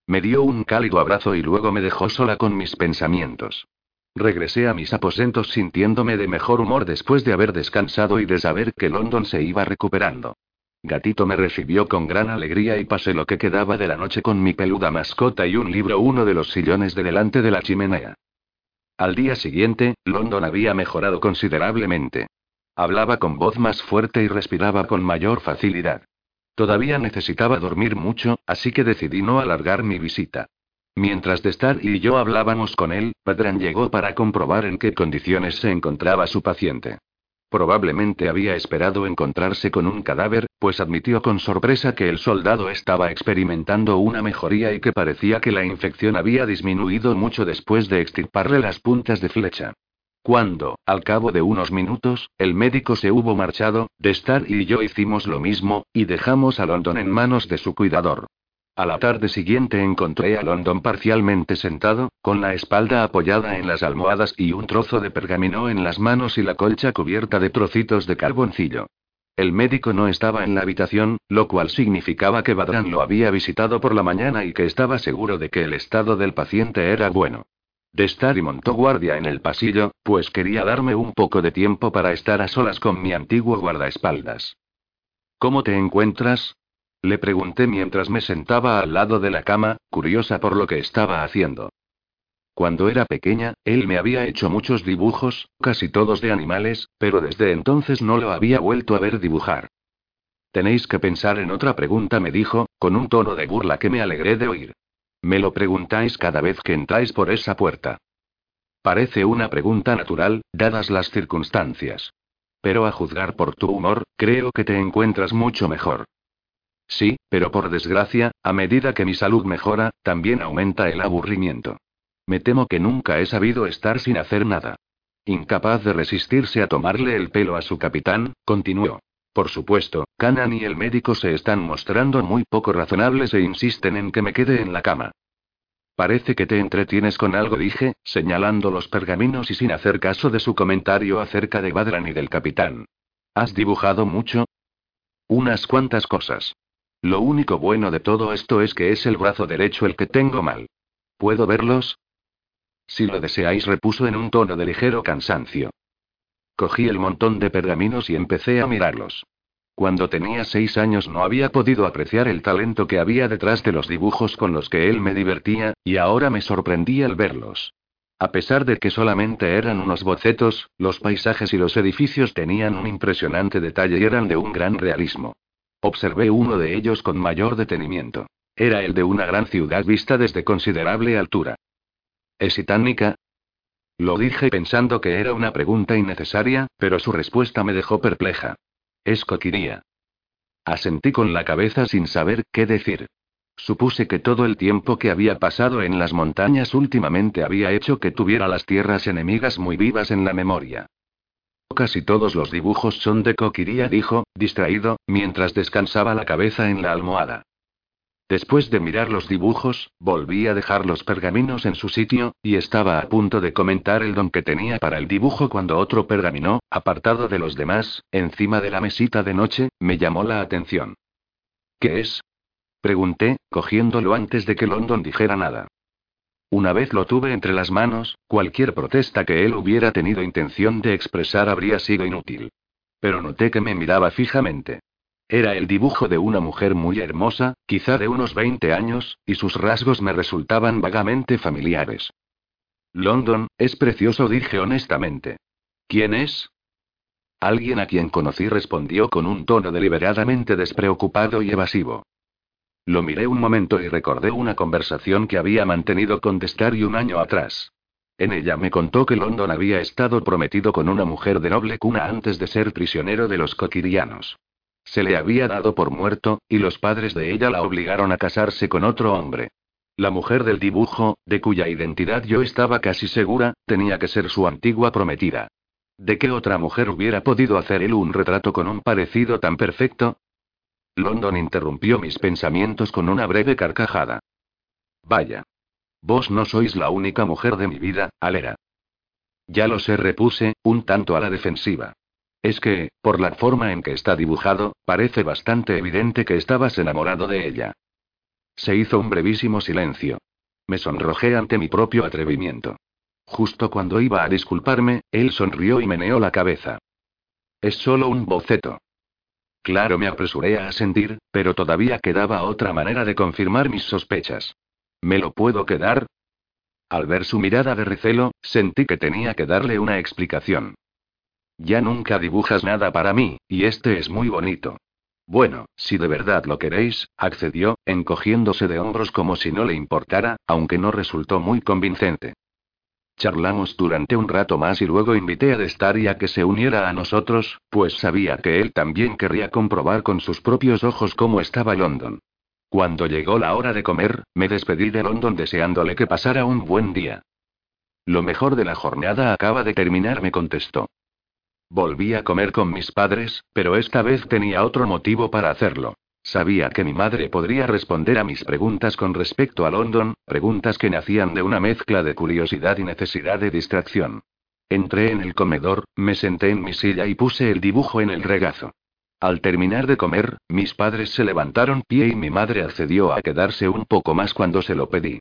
Me dio un cálido abrazo y luego me dejó sola con mis pensamientos. Regresé a mis aposentos sintiéndome de mejor humor después de haber descansado y de saber que London se iba recuperando. Gatito me recibió con gran alegría y pasé lo que quedaba de la noche con mi peluda mascota y un libro uno de los sillones de delante de la chimenea. Al día siguiente, London había mejorado considerablemente. Hablaba con voz más fuerte y respiraba con mayor facilidad. Todavía necesitaba dormir mucho, así que decidí no alargar mi visita. Mientras Destar y yo hablábamos con él, Padran llegó para comprobar en qué condiciones se encontraba su paciente. Probablemente había esperado encontrarse con un cadáver, pues admitió con sorpresa que el soldado estaba experimentando una mejoría y que parecía que la infección había disminuido mucho después de extirparle las puntas de flecha. Cuando, al cabo de unos minutos, el médico se hubo marchado, Destar y yo hicimos lo mismo, y dejamos a London en manos de su cuidador. A la tarde siguiente encontré a London parcialmente sentado, con la espalda apoyada en las almohadas y un trozo de pergamino en las manos y la colcha cubierta de trocitos de carboncillo. El médico no estaba en la habitación, lo cual significaba que Badran lo había visitado por la mañana y que estaba seguro de que el estado del paciente era bueno. Destar y montó guardia en el pasillo, pues quería darme un poco de tiempo para estar a solas con mi antiguo guardaespaldas. ¿Cómo te encuentras? Le pregunté mientras me sentaba al lado de la cama, curiosa por lo que estaba haciendo. Cuando era pequeña, él me había hecho muchos dibujos, casi todos de animales, pero desde entonces no lo había vuelto a ver dibujar. Tenéis que pensar en otra pregunta, me dijo, con un tono de burla que me alegré de oír. Me lo preguntáis cada vez que entráis por esa puerta. Parece una pregunta natural, dadas las circunstancias. Pero a juzgar por tu humor, creo que te encuentras mucho mejor. Sí, pero por desgracia, a medida que mi salud mejora, también aumenta el aburrimiento. Me temo que nunca he sabido estar sin hacer nada. Incapaz de resistirse a tomarle el pelo a su capitán, continuó. Por supuesto, Canan y el médico se están mostrando muy poco razonables e insisten en que me quede en la cama. Parece que te entretienes con algo, dije, señalando los pergaminos y sin hacer caso de su comentario acerca de Badran y del capitán. ¿Has dibujado mucho? Unas cuantas cosas. Lo único bueno de todo esto es que es el brazo derecho el que tengo mal. ¿Puedo verlos? Si lo deseáis, repuso en un tono de ligero cansancio. Cogí el montón de pergaminos y empecé a mirarlos. Cuando tenía seis años no había podido apreciar el talento que había detrás de los dibujos con los que él me divertía, y ahora me sorprendía al verlos. A pesar de que solamente eran unos bocetos, los paisajes y los edificios tenían un impresionante detalle y eran de un gran realismo. Observé uno de ellos con mayor detenimiento. Era el de una gran ciudad vista desde considerable altura. ¿Es titánica? Lo dije pensando que era una pregunta innecesaria, pero su respuesta me dejó perpleja. Es coquiría. Asentí con la cabeza sin saber qué decir. Supuse que todo el tiempo que había pasado en las montañas últimamente había hecho que tuviera las tierras enemigas muy vivas en la memoria. Casi todos los dibujos son de coquiría, dijo, distraído, mientras descansaba la cabeza en la almohada. Después de mirar los dibujos, volví a dejar los pergaminos en su sitio, y estaba a punto de comentar el don que tenía para el dibujo cuando otro pergamino, apartado de los demás, encima de la mesita de noche, me llamó la atención. ¿Qué es? Pregunté, cogiéndolo antes de que London dijera nada. Una vez lo tuve entre las manos, cualquier protesta que él hubiera tenido intención de expresar habría sido inútil. Pero noté que me miraba fijamente. Era el dibujo de una mujer muy hermosa, quizá de unos 20 años, y sus rasgos me resultaban vagamente familiares. London, es precioso, dije honestamente. ¿Quién es? Alguien a quien conocí respondió con un tono deliberadamente despreocupado y evasivo. Lo miré un momento y recordé una conversación que había mantenido con Destari un año atrás. En ella me contó que London había estado prometido con una mujer de noble cuna antes de ser prisionero de los coquirianos. Se le había dado por muerto, y los padres de ella la obligaron a casarse con otro hombre. La mujer del dibujo, de cuya identidad yo estaba casi segura, tenía que ser su antigua prometida. ¿De qué otra mujer hubiera podido hacer él un retrato con un parecido tan perfecto? London interrumpió mis pensamientos con una breve carcajada. Vaya. Vos no sois la única mujer de mi vida, Alera. Ya lo sé, repuse, un tanto a la defensiva. Es que, por la forma en que está dibujado, parece bastante evidente que estabas enamorado de ella. Se hizo un brevísimo silencio. Me sonrojé ante mi propio atrevimiento. Justo cuando iba a disculparme, él sonrió y meneó la cabeza. Es solo un boceto. Claro, me apresuré a asentir, pero todavía quedaba otra manera de confirmar mis sospechas. ¿Me lo puedo quedar? Al ver su mirada de recelo, sentí que tenía que darle una explicación. Ya nunca dibujas nada para mí, y este es muy bonito. Bueno, si de verdad lo queréis, accedió, encogiéndose de hombros como si no le importara, aunque no resultó muy convincente. Charlamos durante un rato más y luego invité a Destari a que se uniera a nosotros, pues sabía que él también querría comprobar con sus propios ojos cómo estaba London. Cuando llegó la hora de comer, me despedí de London deseándole que pasara un buen día. Lo mejor de la jornada acaba de terminar, me contestó. Volví a comer con mis padres, pero esta vez tenía otro motivo para hacerlo. Sabía que mi madre podría responder a mis preguntas con respecto a London, preguntas que nacían de una mezcla de curiosidad y necesidad de distracción. Entré en el comedor, me senté en mi silla y puse el dibujo en el regazo. Al terminar de comer, mis padres se levantaron pie y mi madre accedió a quedarse un poco más cuando se lo pedí.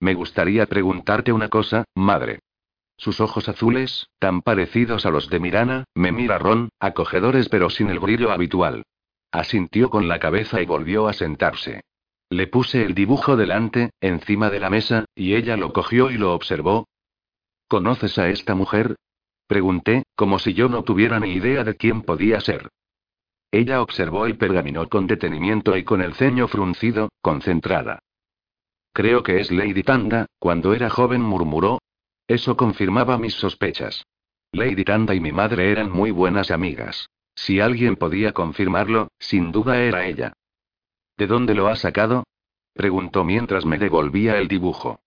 Me gustaría preguntarte una cosa, madre. Sus ojos azules, tan parecidos a los de Mirana, me miraron, acogedores pero sin el brillo habitual. Asintió con la cabeza y volvió a sentarse. Le puse el dibujo delante, encima de la mesa, y ella lo cogió y lo observó. ¿Conoces a esta mujer? Pregunté, como si yo no tuviera ni idea de quién podía ser. Ella observó el pergamino con detenimiento y con el ceño fruncido, concentrada. Creo que es Lady Tanda, cuando era joven murmuró, eso confirmaba mis sospechas. Lady Tanda y mi madre eran muy buenas amigas. Si alguien podía confirmarlo, sin duda era ella. ¿De dónde lo ha sacado? preguntó mientras me devolvía el dibujo.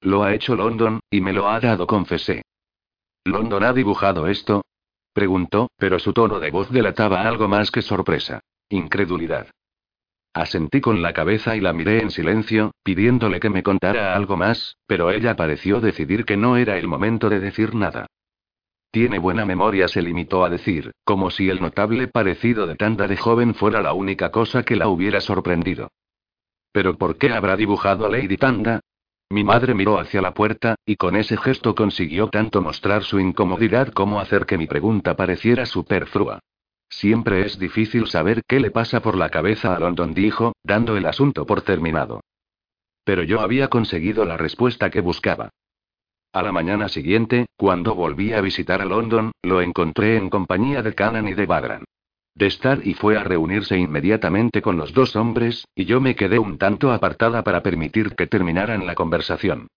Lo ha hecho London, y me lo ha dado, confesé. ¿London ha dibujado esto? preguntó, pero su tono de voz delataba algo más que sorpresa. Incredulidad. Asentí con la cabeza y la miré en silencio, pidiéndole que me contara algo más, pero ella pareció decidir que no era el momento de decir nada. Tiene buena memoria, se limitó a decir, como si el notable parecido de Tanda de joven fuera la única cosa que la hubiera sorprendido. ¿Pero por qué habrá dibujado a Lady Tanda? Mi madre miró hacia la puerta, y con ese gesto consiguió tanto mostrar su incomodidad como hacer que mi pregunta pareciera superflua. Siempre es difícil saber qué le pasa por la cabeza a London, dijo, dando el asunto por terminado. Pero yo había conseguido la respuesta que buscaba. A la mañana siguiente, cuando volví a visitar a London, lo encontré en compañía de Canan y de Badran. Y fue a reunirse inmediatamente con los dos hombres, y yo me quedé un tanto apartada para permitir que terminaran la conversación.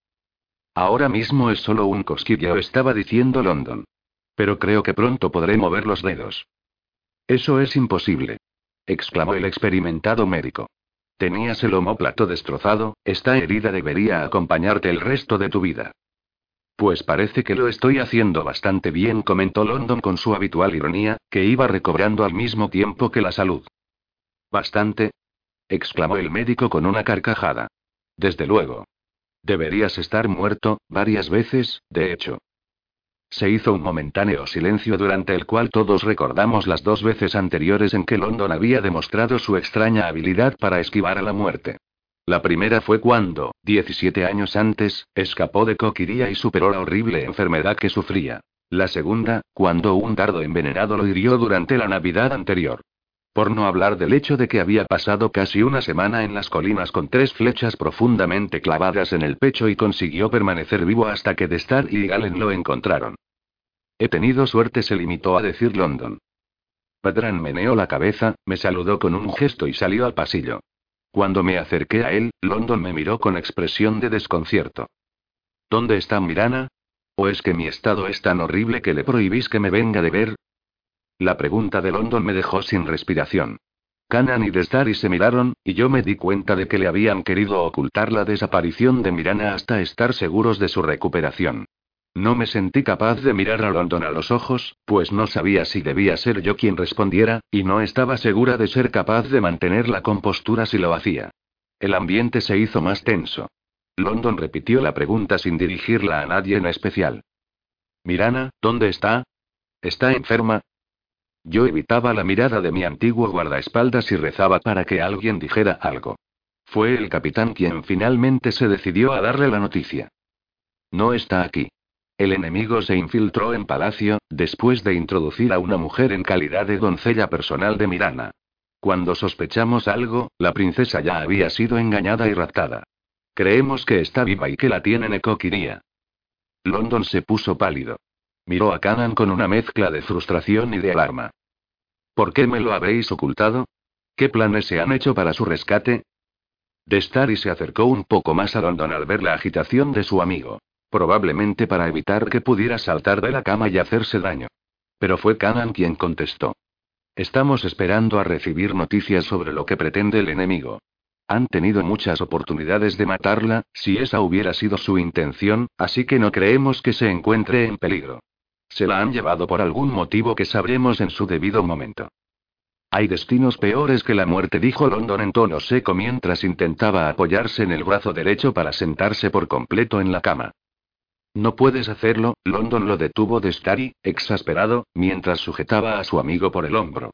Ahora mismo es solo un cosquilleo, estaba diciendo London. Pero creo que pronto podré mover los dedos. Eso es imposible. exclamó el experimentado médico. Tenías el homóplato destrozado, esta herida debería acompañarte el resto de tu vida. Pues parece que lo estoy haciendo bastante bien, comentó London con su habitual ironía, que iba recobrando al mismo tiempo que la salud. ¿Bastante? exclamó el médico con una carcajada. Desde luego. Deberías estar muerto, varias veces, de hecho. Se hizo un momentáneo silencio durante el cual todos recordamos las dos veces anteriores en que London había demostrado su extraña habilidad para esquivar a la muerte. La primera fue cuando, 17 años antes, escapó de Coquiría y superó la horrible enfermedad que sufría. La segunda, cuando un dardo envenenado lo hirió durante la Navidad anterior. Por no hablar del hecho de que había pasado casi una semana en las colinas con tres flechas profundamente clavadas en el pecho y consiguió permanecer vivo hasta que Destar y Galen lo encontraron. He tenido suerte, se limitó a decir London. Padrán meneó la cabeza, me saludó con un gesto y salió al pasillo. Cuando me acerqué a él, London me miró con expresión de desconcierto. ¿Dónde está Mirana? ¿O es que mi estado es tan horrible que le prohibís que me venga de ver? La pregunta de London me dejó sin respiración. Canan y Destari se miraron, y yo me di cuenta de que le habían querido ocultar la desaparición de Mirana hasta estar seguros de su recuperación. No me sentí capaz de mirar a London a los ojos, pues no sabía si debía ser yo quien respondiera, y no estaba segura de ser capaz de mantener la compostura si lo hacía. El ambiente se hizo más tenso. London repitió la pregunta sin dirigirla a nadie en especial. Mirana, ¿dónde está? ¿Está enferma? Yo evitaba la mirada de mi antiguo guardaespaldas y rezaba para que alguien dijera algo. Fue el capitán quien finalmente se decidió a darle la noticia. No está aquí. El enemigo se infiltró en palacio, después de introducir a una mujer en calidad de doncella personal de Mirana. Cuando sospechamos algo, la princesa ya había sido engañada y raptada. Creemos que está viva y que la tienen Ekokiria. London se puso pálido. Miró a Canan con una mezcla de frustración y de alarma. ¿Por qué me lo habéis ocultado? ¿Qué planes se han hecho para su rescate? Destari se acercó un poco más a London al ver la agitación de su amigo. Probablemente para evitar que pudiera saltar de la cama y hacerse daño. Pero fue Canan quien contestó. Estamos esperando a recibir noticias sobre lo que pretende el enemigo. Han tenido muchas oportunidades de matarla, si esa hubiera sido su intención, así que no creemos que se encuentre en peligro. Se la han llevado por algún motivo que sabremos en su debido momento. Hay destinos peores que la muerte, dijo London en tono seco mientras intentaba apoyarse en el brazo derecho para sentarse por completo en la cama. No puedes hacerlo, London lo detuvo de Starry, exasperado, mientras sujetaba a su amigo por el hombro.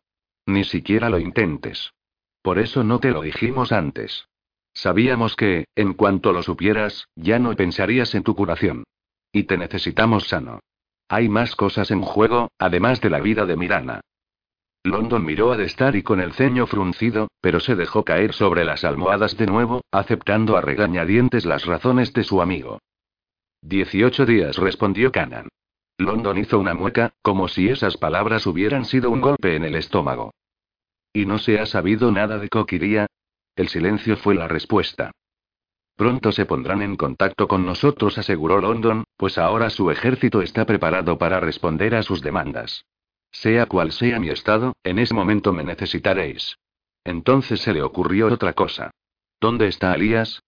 Ni siquiera lo intentes. Por eso no te lo dijimos antes. Sabíamos que, en cuanto lo supieras, ya no pensarías en tu curación. Y te necesitamos sano. Hay más cosas en juego, además de la vida de Mirana. London miró a Destari con el ceño fruncido, pero se dejó caer sobre las almohadas de nuevo, aceptando a regañadientes las razones de su amigo. Dieciocho días, respondió Canan. London hizo una mueca, como si esas palabras hubieran sido un golpe en el estómago. ¿Y no se ha sabido nada de Coquiría? El silencio fue la respuesta. Pronto se pondrán en contacto con nosotros, aseguró London, pues ahora su ejército está preparado para responder a sus demandas. Sea cual sea mi estado, en ese momento me necesitaréis. Entonces se le ocurrió otra cosa. ¿Dónde está Alías?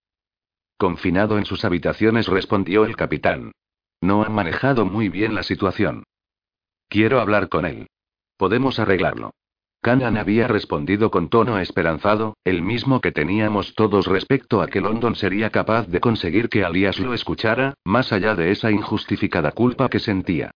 Confinado en sus habitaciones, respondió el capitán. No ha manejado muy bien la situación. Quiero hablar con él. Podemos arreglarlo. Canan había respondido con tono esperanzado, el mismo que teníamos todos respecto a que London sería capaz de conseguir que Alias lo escuchara, más allá de esa injustificada culpa que sentía.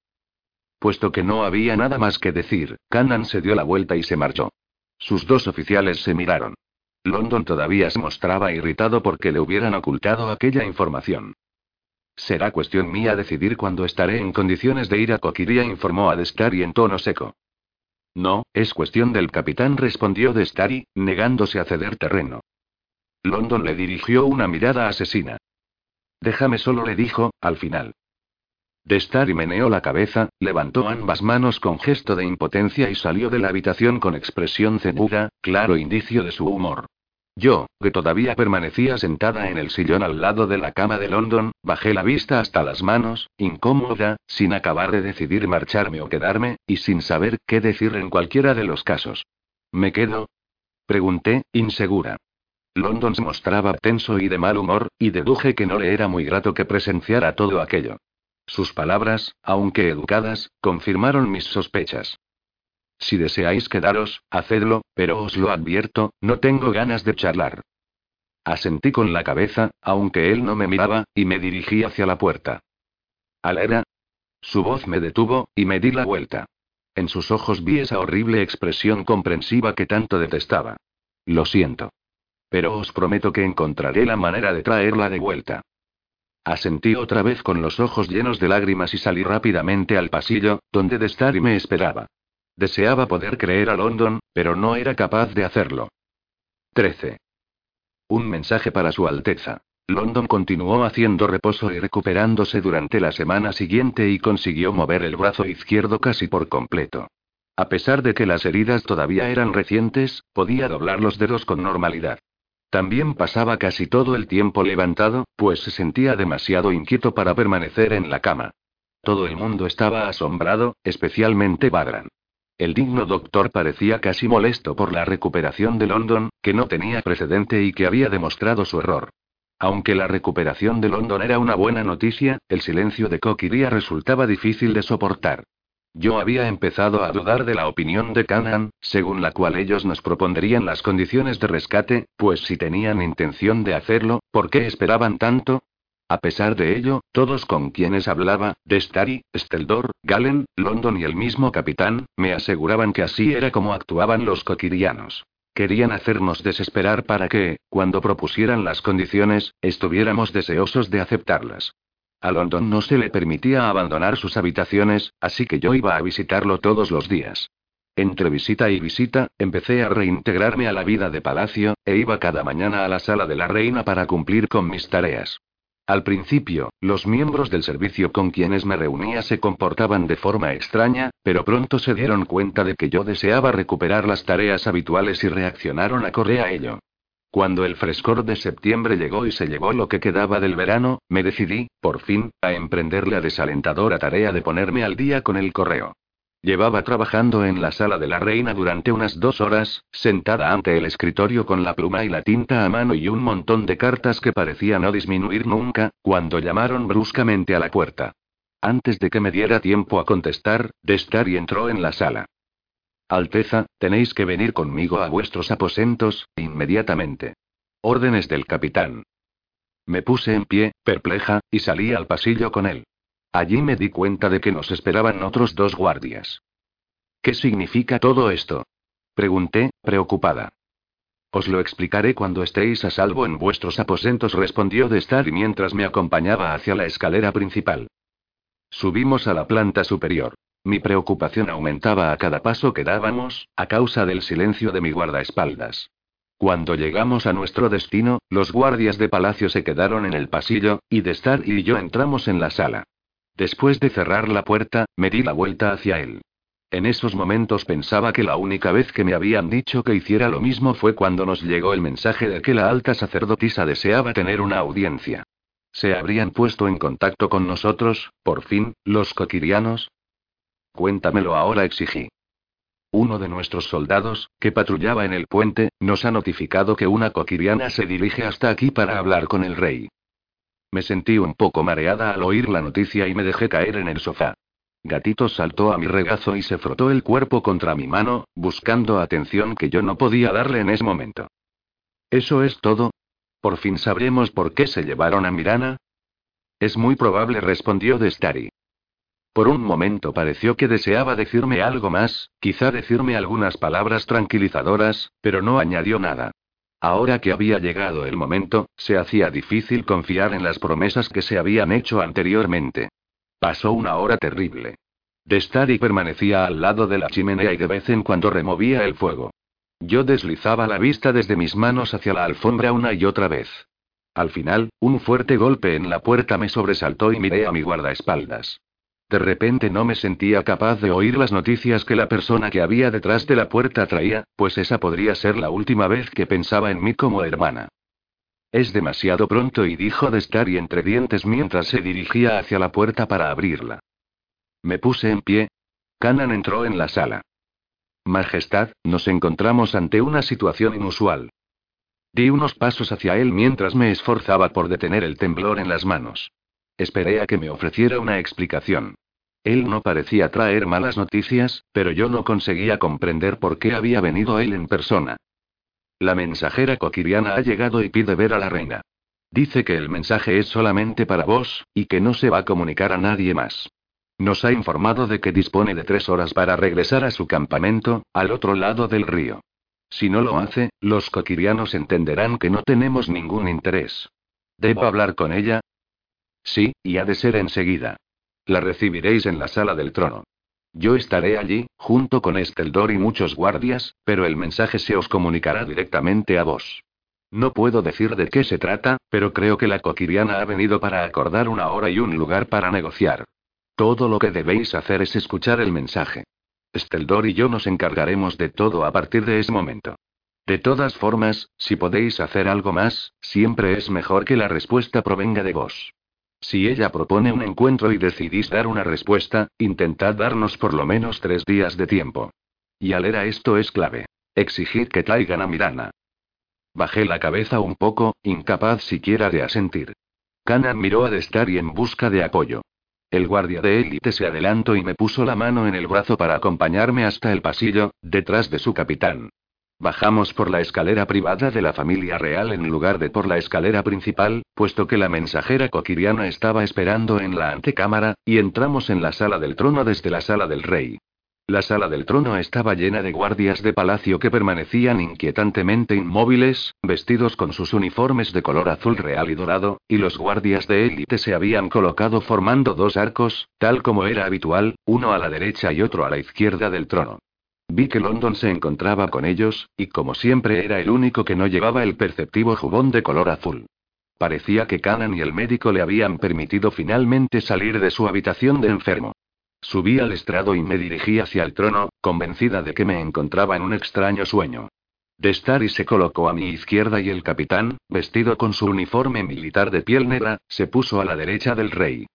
Puesto que no había nada más que decir, Canan se dio la vuelta y se marchó. Sus dos oficiales se miraron. London todavía se mostraba irritado porque le hubieran ocultado aquella información. Será cuestión mía decidir cuándo estaré en condiciones de ir a Coquiría, informó a Destari en tono seco. No, es cuestión del capitán, respondió Destari, negándose a ceder terreno. London le dirigió una mirada asesina. Déjame solo, le dijo, al final. Destari meneó la cabeza, levantó ambas manos con gesto de impotencia y salió de la habitación con expresión ceñuda, claro indicio de su humor. Yo, que todavía permanecía sentada en el sillón al lado de la cama de London, bajé la vista hasta las manos, incómoda, sin acabar de decidir marcharme o quedarme, y sin saber qué decir en cualquiera de los casos. ¿Me quedo? Pregunté, insegura. London se mostraba tenso y de mal humor, y deduje que no le era muy grato que presenciara todo aquello. Sus palabras, aunque educadas, confirmaron mis sospechas. Si deseáis quedaros, hacedlo, pero os lo advierto, no tengo ganas de charlar. Asentí con la cabeza, aunque él no me miraba, y me dirigí hacia la puerta. ¿Alera? Su voz me detuvo, y me di la vuelta. En sus ojos vi esa horrible expresión comprensiva que tanto detestaba. Lo siento. Pero os prometo que encontraré la manera de traerla de vuelta. Asentí otra vez con los ojos llenos de lágrimas y salí rápidamente al pasillo, donde Destari me esperaba. Deseaba poder creer a London, pero no era capaz de hacerlo. 13. Un mensaje para Su Alteza. London continuó haciendo reposo y recuperándose durante la semana siguiente y consiguió mover el brazo izquierdo casi por completo. A pesar de que las heridas todavía eran recientes, podía doblar los dedos con normalidad. También pasaba casi todo el tiempo levantado, pues se sentía demasiado inquieto para permanecer en la cama. Todo el mundo estaba asombrado, especialmente Badran. El digno doctor parecía casi molesto por la recuperación de London, que no tenía precedente y que había demostrado su error. Aunque la recuperación de London era una buena noticia, el silencio de Coquiría resultaba difícil de soportar. Yo había empezado a dudar de la opinión de Canaan, según la cual ellos nos propondrían las condiciones de rescate, pues si tenían intención de hacerlo, ¿por qué esperaban tanto? A pesar de ello, todos con quienes hablaba, Destari, Steldor, Galen, London y el mismo capitán, me aseguraban que así era como actuaban los coquirianos. Querían hacernos desesperar para que, cuando propusieran las condiciones, estuviéramos deseosos de aceptarlas. A London no se le permitía abandonar sus habitaciones, así que yo iba a visitarlo todos los días. Entre visita y visita, empecé a reintegrarme a la vida de palacio, e iba cada mañana a la sala de la reina para cumplir con mis tareas. Al principio, los miembros del servicio con quienes me reunía se comportaban de forma extraña, pero pronto se dieron cuenta de que yo deseaba recuperar las tareas habituales y reaccionaron a correr a ello. Cuando el frescor de septiembre llegó y se llevó lo que quedaba del verano, me decidí, por fin, a emprender la desalentadora tarea de ponerme al día con el correo. Llevaba trabajando en la sala de la reina durante unas dos horas, sentada ante el escritorio con la pluma y la tinta a mano y un montón de cartas que parecía no disminuir nunca, cuando llamaron bruscamente a la puerta. Antes de que me diera tiempo a contestar, Destari entró en la sala. Alteza, tenéis que venir conmigo a vuestros aposentos, inmediatamente. Órdenes del capitán. Me puse en pie, perpleja, y salí al pasillo con él. Allí me di cuenta de que nos esperaban otros dos guardias. ¿Qué significa todo esto? Pregunté, preocupada. Os lo explicaré cuando estéis a salvo en vuestros aposentos, respondió de estar y mientras me acompañaba hacia la escalera principal. Subimos a la planta superior. Mi preocupación aumentaba a cada paso que dábamos, a causa del silencio de mi guardaespaldas. Cuando llegamos a nuestro destino, los guardias de palacio se quedaron en el pasillo, y Destar y yo entramos en la sala. Después de cerrar la puerta, me di la vuelta hacia él. En esos momentos pensaba que la única vez que me habían dicho que hiciera lo mismo fue cuando nos llegó el mensaje de que la alta sacerdotisa deseaba tener una audiencia. ¿Se habrían puesto en contacto con nosotros, por fin, los coquirianos? Cuéntamelo ahora, exigí. Uno de nuestros soldados, que patrullaba en el puente, nos ha notificado que una coquiriana se dirige hasta aquí para hablar con el rey. Me sentí un poco mareada al oír la noticia y me dejé caer en el sofá. Gatito saltó a mi regazo y se frotó el cuerpo contra mi mano, buscando atención que yo no podía darle en ese momento. ¿Eso es todo? ¿Por fin sabremos por qué se llevaron a Mirana? Es muy probable, respondió Destari. Por un momento pareció que deseaba decirme algo más, quizá decirme algunas palabras tranquilizadoras, pero no añadió nada. Ahora que había llegado el momento, se hacía difícil confiar en las promesas que se habían hecho anteriormente. Pasó una hora terrible. Destari permanecía al lado de la chimenea y de vez en cuando removía el fuego. Yo deslizaba la vista desde mis manos hacia la alfombra una y otra vez. Al final, un fuerte golpe en la puerta me sobresaltó y miré a mi guardaespaldas. De repente no me sentía capaz de oír las noticias que la persona que había detrás de la puerta traía, pues esa podría ser la última vez que pensaba en mí como hermana. Es demasiado pronto y dijo de estar y entre dientes mientras se dirigía hacia la puerta para abrirla. Me puse en pie. Canan entró en la sala. Majestad, nos encontramos ante una situación inusual. Di unos pasos hacia él mientras me esforzaba por detener el temblor en las manos. Esperé a que me ofreciera una explicación. Él no parecía traer malas noticias, pero yo no conseguía comprender por qué había venido él en persona. La mensajera coquiriana ha llegado y pide ver a la reina. Dice que el mensaje es solamente para vos, y que no se va a comunicar a nadie más. Nos ha informado de que dispone de tres horas para regresar a su campamento, al otro lado del río. Si no lo hace, los coquirianos entenderán que no tenemos ningún interés. ¿Debo hablar con ella? Sí, y ha de ser enseguida. La recibiréis en la sala del trono. Yo estaré allí, junto con Esteldor y muchos guardias, pero el mensaje se os comunicará directamente a vos. No puedo decir de qué se trata, pero creo que la coquiriana ha venido para acordar una hora y un lugar para negociar. Todo lo que debéis hacer es escuchar el mensaje. Esteldor y yo nos encargaremos de todo a partir de ese momento. De todas formas, si podéis hacer algo más, siempre es mejor que la respuesta provenga de vos. Si ella propone un encuentro y decidís dar una respuesta, intentad darnos por lo menos tres días de tiempo. Y al era esto es clave. Exigir que traigan a Mirana. Bajé la cabeza un poco, incapaz siquiera de asentir. Canan miró a Destari en busca de apoyo. El guardia de élite se adelantó y me puso la mano en el brazo para acompañarme hasta el pasillo, detrás de su capitán. Bajamos por la escalera privada de la familia real en lugar de por la escalera principal, puesto que la mensajera coquiriana estaba esperando en la antecámara, y entramos en la sala del trono desde la sala del rey. La sala del trono estaba llena de guardias de palacio que permanecían inquietantemente inmóviles, vestidos con sus uniformes de color azul real y dorado, y los guardias de élite se habían colocado formando dos arcos, tal como era habitual, uno a la derecha y otro a la izquierda del trono. Vi que London se encontraba con ellos, y como siempre era el único que no llevaba el perceptivo jubón de color azul. Parecía que Canan y el médico le habían permitido finalmente salir de su habitación de enfermo. Subí al estrado y me dirigí hacia el trono, convencida de que me encontraba en un extraño sueño. Destari se colocó a mi izquierda y el capitán, vestido con su uniforme militar de piel negra, se puso a la derecha del rey.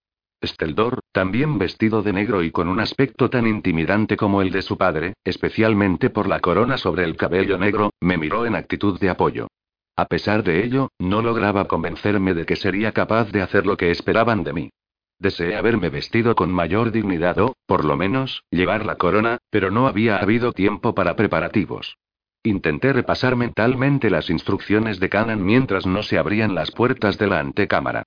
Steldor, también vestido de negro y con un aspecto tan intimidante como el de su padre, especialmente por la corona sobre el cabello negro, me miró en actitud de apoyo. A pesar de ello, no lograba convencerme de que sería capaz de hacer lo que esperaban de mí. Deseé haberme vestido con mayor dignidad o, por lo menos, llevar la corona, pero no había habido tiempo para preparativos. Intenté repasar mentalmente las instrucciones de Canan mientras no se abrían las puertas de la antecámara.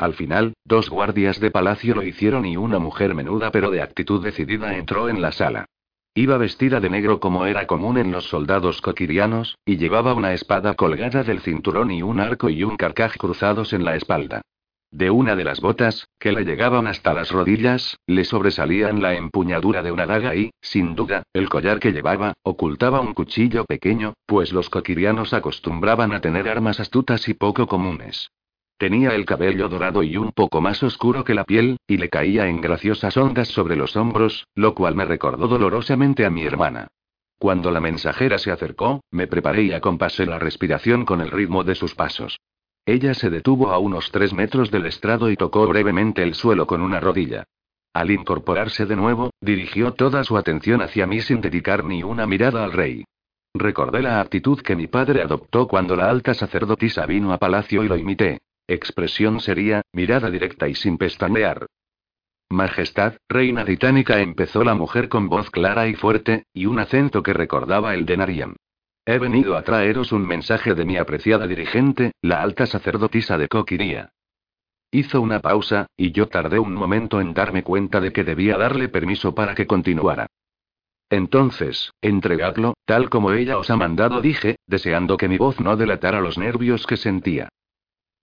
Al final, dos guardias de palacio lo hicieron y una mujer menuda pero de actitud decidida entró en la sala. Iba vestida de negro como era común en los soldados coquirianos, y llevaba una espada colgada del cinturón y un arco y un carcaj cruzados en la espalda. De una de las botas, que le llegaban hasta las rodillas, le sobresalían la empuñadura de una daga y, sin duda, el collar que llevaba, ocultaba un cuchillo pequeño, pues los coquirianos acostumbraban a tener armas astutas y poco comunes. Tenía el cabello dorado y un poco más oscuro que la piel, y le caía en graciosas ondas sobre los hombros, lo cual me recordó dolorosamente a mi hermana. Cuando la mensajera se acercó, me preparé y acompasé la respiración con el ritmo de sus pasos. Ella se detuvo a unos tres metros del estrado y tocó brevemente el suelo con una rodilla. Al incorporarse de nuevo, dirigió toda su atención hacia mí sin dedicar ni una mirada al rey. Recordé la actitud que mi padre adoptó cuando la alta sacerdotisa vino a palacio y lo imité. Expresión sería, mirada directa y sin pestañear. Majestad, reina británica, empezó la mujer con voz clara y fuerte, y un acento que recordaba el de Nariam. He venido a traeros un mensaje de mi apreciada dirigente, la alta sacerdotisa de Coquiría. Hizo una pausa, y yo tardé un momento en darme cuenta de que debía darle permiso para que continuara. Entonces, entregadlo, tal como ella os ha mandado, dije, deseando que mi voz no delatara los nervios que sentía.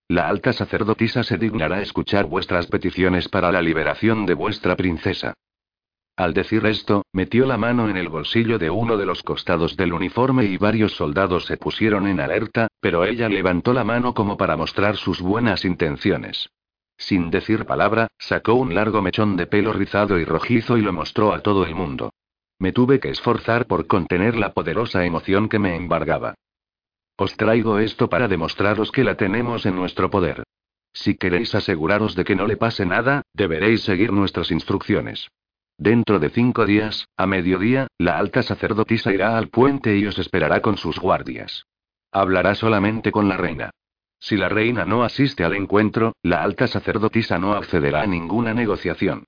La alta sacerdotisa se dignará escuchar vuestras peticiones para la liberación de vuestra princesa. Al decir esto, metió la mano en el bolsillo de uno de los costados del uniforme y varios soldados se pusieron en alerta, pero ella levantó la mano como para mostrar sus buenas intenciones. Sin decir palabra, sacó un largo mechón de pelo rizado y rojizo y lo mostró a todo el mundo. Me tuve que esforzar por contener la poderosa emoción que me embargaba. Os traigo esto para demostraros que la tenemos en nuestro poder. Si queréis aseguraros de que no le pase nada, deberéis seguir nuestras instrucciones. Dentro de cinco días, a mediodía, la alta sacerdotisa irá al puente y os esperará con sus guardias. Hablará solamente con la reina. Si la reina no asiste al encuentro, la alta sacerdotisa no accederá a ninguna negociación.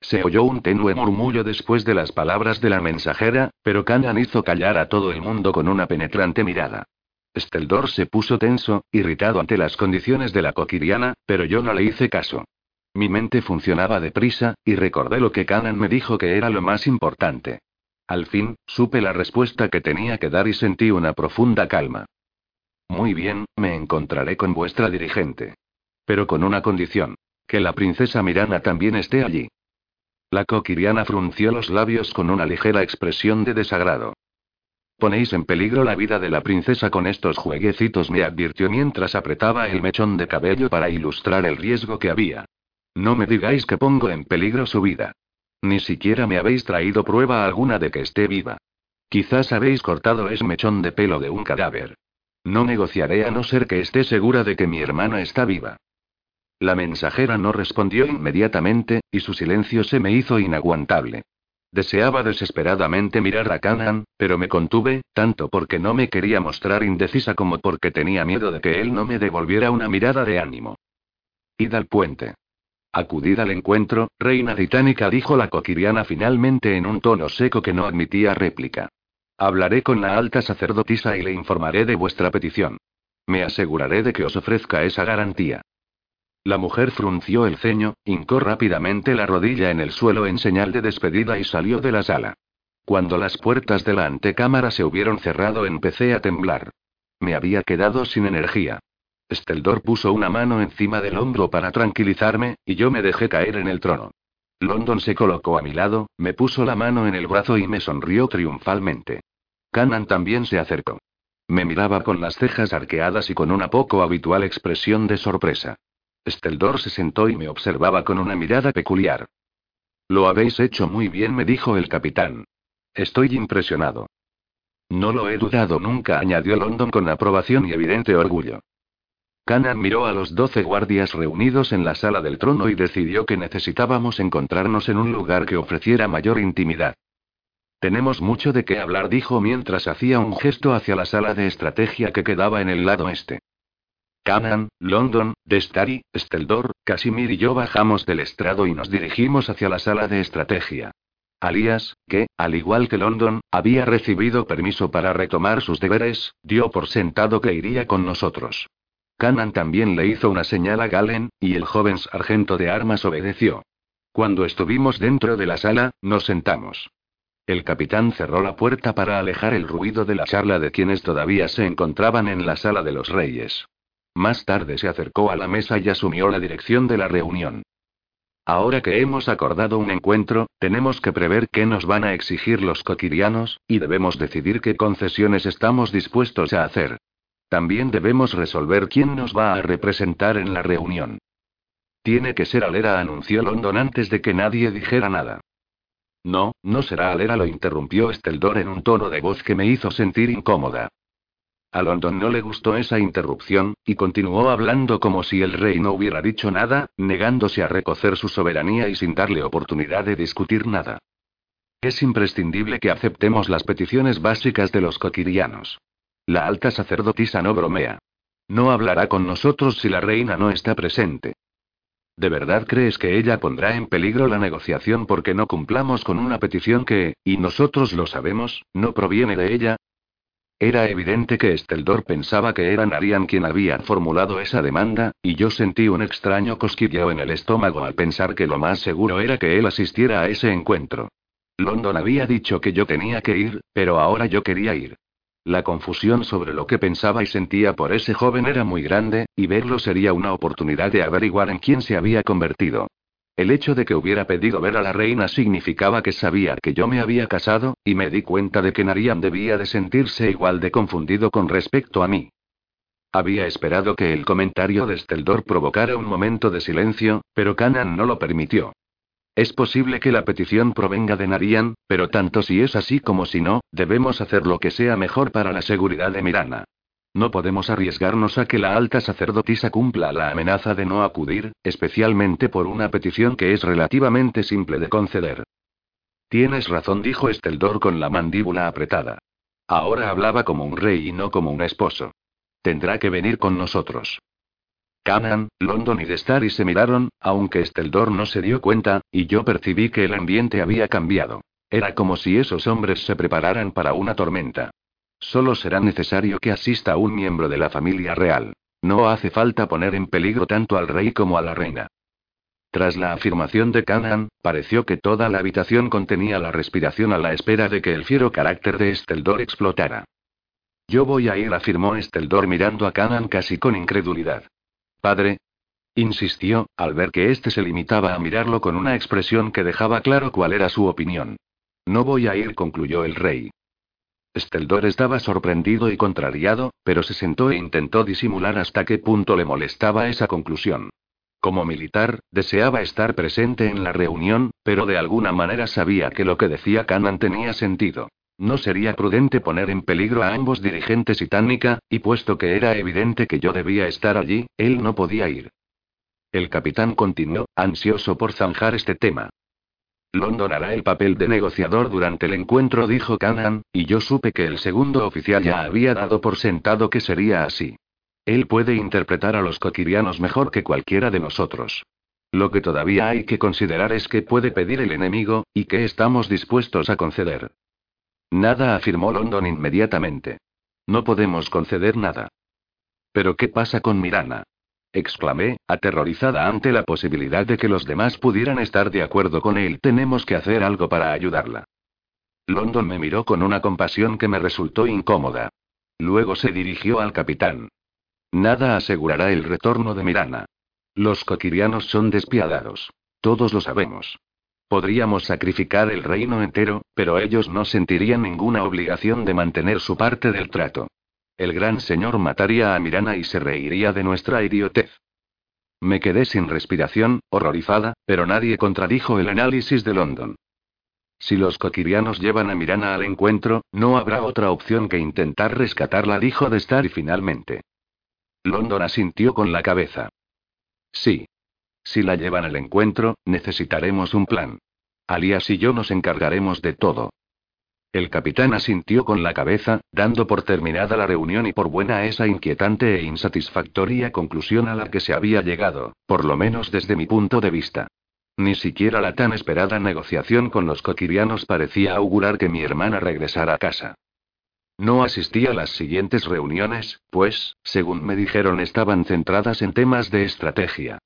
Se oyó un tenue murmullo después de las palabras de la mensajera, pero Canan hizo callar a todo el mundo con una penetrante mirada. Steldor se puso tenso, irritado ante las condiciones de la coquiriana, pero yo no le hice caso. Mi mente funcionaba deprisa, y recordé lo que Canan me dijo que era lo más importante. Al fin, supe la respuesta que tenía que dar y sentí una profunda calma. Muy bien, me encontraré con vuestra dirigente. Pero con una condición. Que la princesa Mirana también esté allí. La coquiriana frunció los labios con una ligera expresión de desagrado. Ponéis en peligro la vida de la princesa con estos jueguecitos, me advirtió mientras apretaba el mechón de cabello para ilustrar el riesgo que había. No me digáis que pongo en peligro su vida. Ni siquiera me habéis traído prueba alguna de que esté viva. Quizás habéis cortado ese mechón de pelo de un cadáver. No negociaré a no ser que esté segura de que mi hermana está viva. La mensajera no respondió inmediatamente, y su silencio se me hizo inaguantable. Deseaba desesperadamente mirar a Canaan, pero me contuve, tanto porque no me quería mostrar indecisa como porque tenía miedo de que él no me devolviera una mirada de ánimo. Id al puente. Acudid al encuentro, reina titánica, dijo la coquiriana finalmente en un tono seco que no admitía réplica. Hablaré con la alta sacerdotisa y le informaré de vuestra petición. Me aseguraré de que os ofrezca esa garantía. La mujer frunció el ceño, hincó rápidamente la rodilla en el suelo en señal de despedida y salió de la sala. Cuando las puertas de la antecámara se hubieron cerrado empecé a temblar. Me había quedado sin energía. Steldor puso una mano encima del hombro para tranquilizarme, y yo me dejé caer en el trono. London se colocó a mi lado, me puso la mano en el brazo y me sonrió triunfalmente. Canan también se acercó. Me miraba con las cejas arqueadas y con una poco habitual expresión de sorpresa. Steldor se sentó y me observaba con una mirada peculiar. Lo habéis hecho muy bien, me dijo el capitán. Estoy impresionado. No lo he dudado nunca, añadió London con aprobación y evidente orgullo. Canan miró a los doce guardias reunidos en la sala del trono y decidió que necesitábamos encontrarnos en un lugar que ofreciera mayor intimidad. Tenemos mucho de qué hablar, dijo mientras hacía un gesto hacia la sala de estrategia que quedaba en el lado este. Canaan, London, Destari, Steldor, Casimir y yo bajamos del estrado y nos dirigimos hacia la sala de estrategia. Alias, que, al igual que London, había recibido permiso para retomar sus deberes, dio por sentado que iría con nosotros. Canan también le hizo una señal a Galen, y el joven sargento de armas obedeció. Cuando estuvimos dentro de la sala, nos sentamos. El capitán cerró la puerta para alejar el ruido de la charla de quienes todavía se encontraban en la sala de los reyes. Más tarde se acercó a la mesa y asumió la dirección de la reunión. Ahora que hemos acordado un encuentro, tenemos que prever qué nos van a exigir los coquirianos, y debemos decidir qué concesiones estamos dispuestos a hacer. También debemos resolver quién nos va a representar en la reunión. Tiene que ser Alera, anunció London antes de que nadie dijera nada. No, no será Alera, lo interrumpió Esteldor en un tono de voz que me hizo sentir incómoda. A London no le gustó esa interrupción, y continuó hablando como si el rey no hubiera dicho nada, negándose a recocer su soberanía y sin darle oportunidad de discutir nada. Es imprescindible que aceptemos las peticiones básicas de los coquirianos. La alta sacerdotisa no bromea. No hablará con nosotros si la reina no está presente. ¿De verdad crees que ella pondrá en peligro la negociación porque no cumplamos con una petición que, y nosotros lo sabemos, no proviene de ella? Era evidente que Esteldor pensaba que era Narian quien había formulado esa demanda, y yo sentí un extraño cosquilleo en el estómago al pensar que lo más seguro era que él asistiera a ese encuentro. London había dicho que yo tenía que ir, pero ahora yo quería ir. La confusión sobre lo que pensaba y sentía por ese joven era muy grande, y verlo sería una oportunidad de averiguar en quién se había convertido. El hecho de que hubiera pedido ver a la reina significaba que sabía que yo me había casado, y me di cuenta de que Narian debía de sentirse igual de confundido con respecto a mí. Había esperado que el comentario de Steldor provocara un momento de silencio, pero Canan no lo permitió. Es posible que la petición provenga de Narian, pero tanto si es así como si no, debemos hacer lo que sea mejor para la seguridad de Mirana. No podemos arriesgarnos a que la alta sacerdotisa cumpla la amenaza de no acudir, especialmente por una petición que es relativamente simple de conceder. Tienes razón, dijo Esteldor con la mandíbula apretada. Ahora hablaba como un rey y no como un esposo. Tendrá que venir con nosotros. Canaan, London y Destari se miraron, aunque Esteldor no se dio cuenta, y yo percibí que el ambiente había cambiado. Era como si esos hombres se prepararan para una tormenta. Solo será necesario que asista un miembro de la familia real. No hace falta poner en peligro tanto al rey como a la reina. Tras la afirmación de Canaan, pareció que toda la habitación contenía la respiración a la espera de que el fiero carácter de Esteldor explotara. Yo voy a ir, afirmó Esteldor mirando a Canaan casi con incredulidad. Padre. Insistió, al ver que éste se limitaba a mirarlo con una expresión que dejaba claro cuál era su opinión. No voy a ir, concluyó el rey. Steldor estaba sorprendido y contrariado, pero se sentó e intentó disimular hasta qué punto le molestaba esa conclusión. Como militar, deseaba estar presente en la reunión, pero de alguna manera sabía que lo que decía Canan tenía sentido. No sería prudente poner en peligro a ambos dirigentes titánica, y puesto que era evidente que yo debía estar allí, él no podía ir. El capitán continuó, ansioso por zanjar este tema. London hará el papel de negociador durante el encuentro, dijo Canaan, y yo supe que el segundo oficial ya había dado por sentado que sería así. Él puede interpretar a los coquirianos mejor que cualquiera de nosotros. Lo que todavía hay que considerar es que puede pedir el enemigo, y que estamos dispuestos a conceder. Nada, afirmó London inmediatamente. No podemos conceder nada. ¿Pero qué pasa con Mirana? Exclamé, aterrorizada ante la posibilidad de que los demás pudieran estar de acuerdo con él. Tenemos que hacer algo para ayudarla. London me miró con una compasión que me resultó incómoda. Luego se dirigió al capitán. Nada asegurará el retorno de Mirana. Los coquirianos son despiadados. Todos lo sabemos. Podríamos sacrificar el reino entero, pero ellos no sentirían ninguna obligación de mantener su parte del trato. El gran señor mataría a Mirana y se reiría de nuestra idiotez. Me quedé sin respiración, horrorizada, pero nadie contradijo el análisis de London. Si los coquirianos llevan a Mirana al encuentro, no habrá otra opción que intentar rescatarla, dijo de estar y finalmente. London asintió con la cabeza. Sí. Si la llevan al encuentro, necesitaremos un plan. Alias y yo nos encargaremos de todo. El capitán asintió con la cabeza, dando por terminada la reunión y por buena esa inquietante e insatisfactoria conclusión a la que se había llegado, por lo menos desde mi punto de vista. Ni siquiera la tan esperada negociación con los coquirianos parecía augurar que mi hermana regresara a casa. No asistí a las siguientes reuniones, pues, según me dijeron, estaban centradas en temas de estrategia.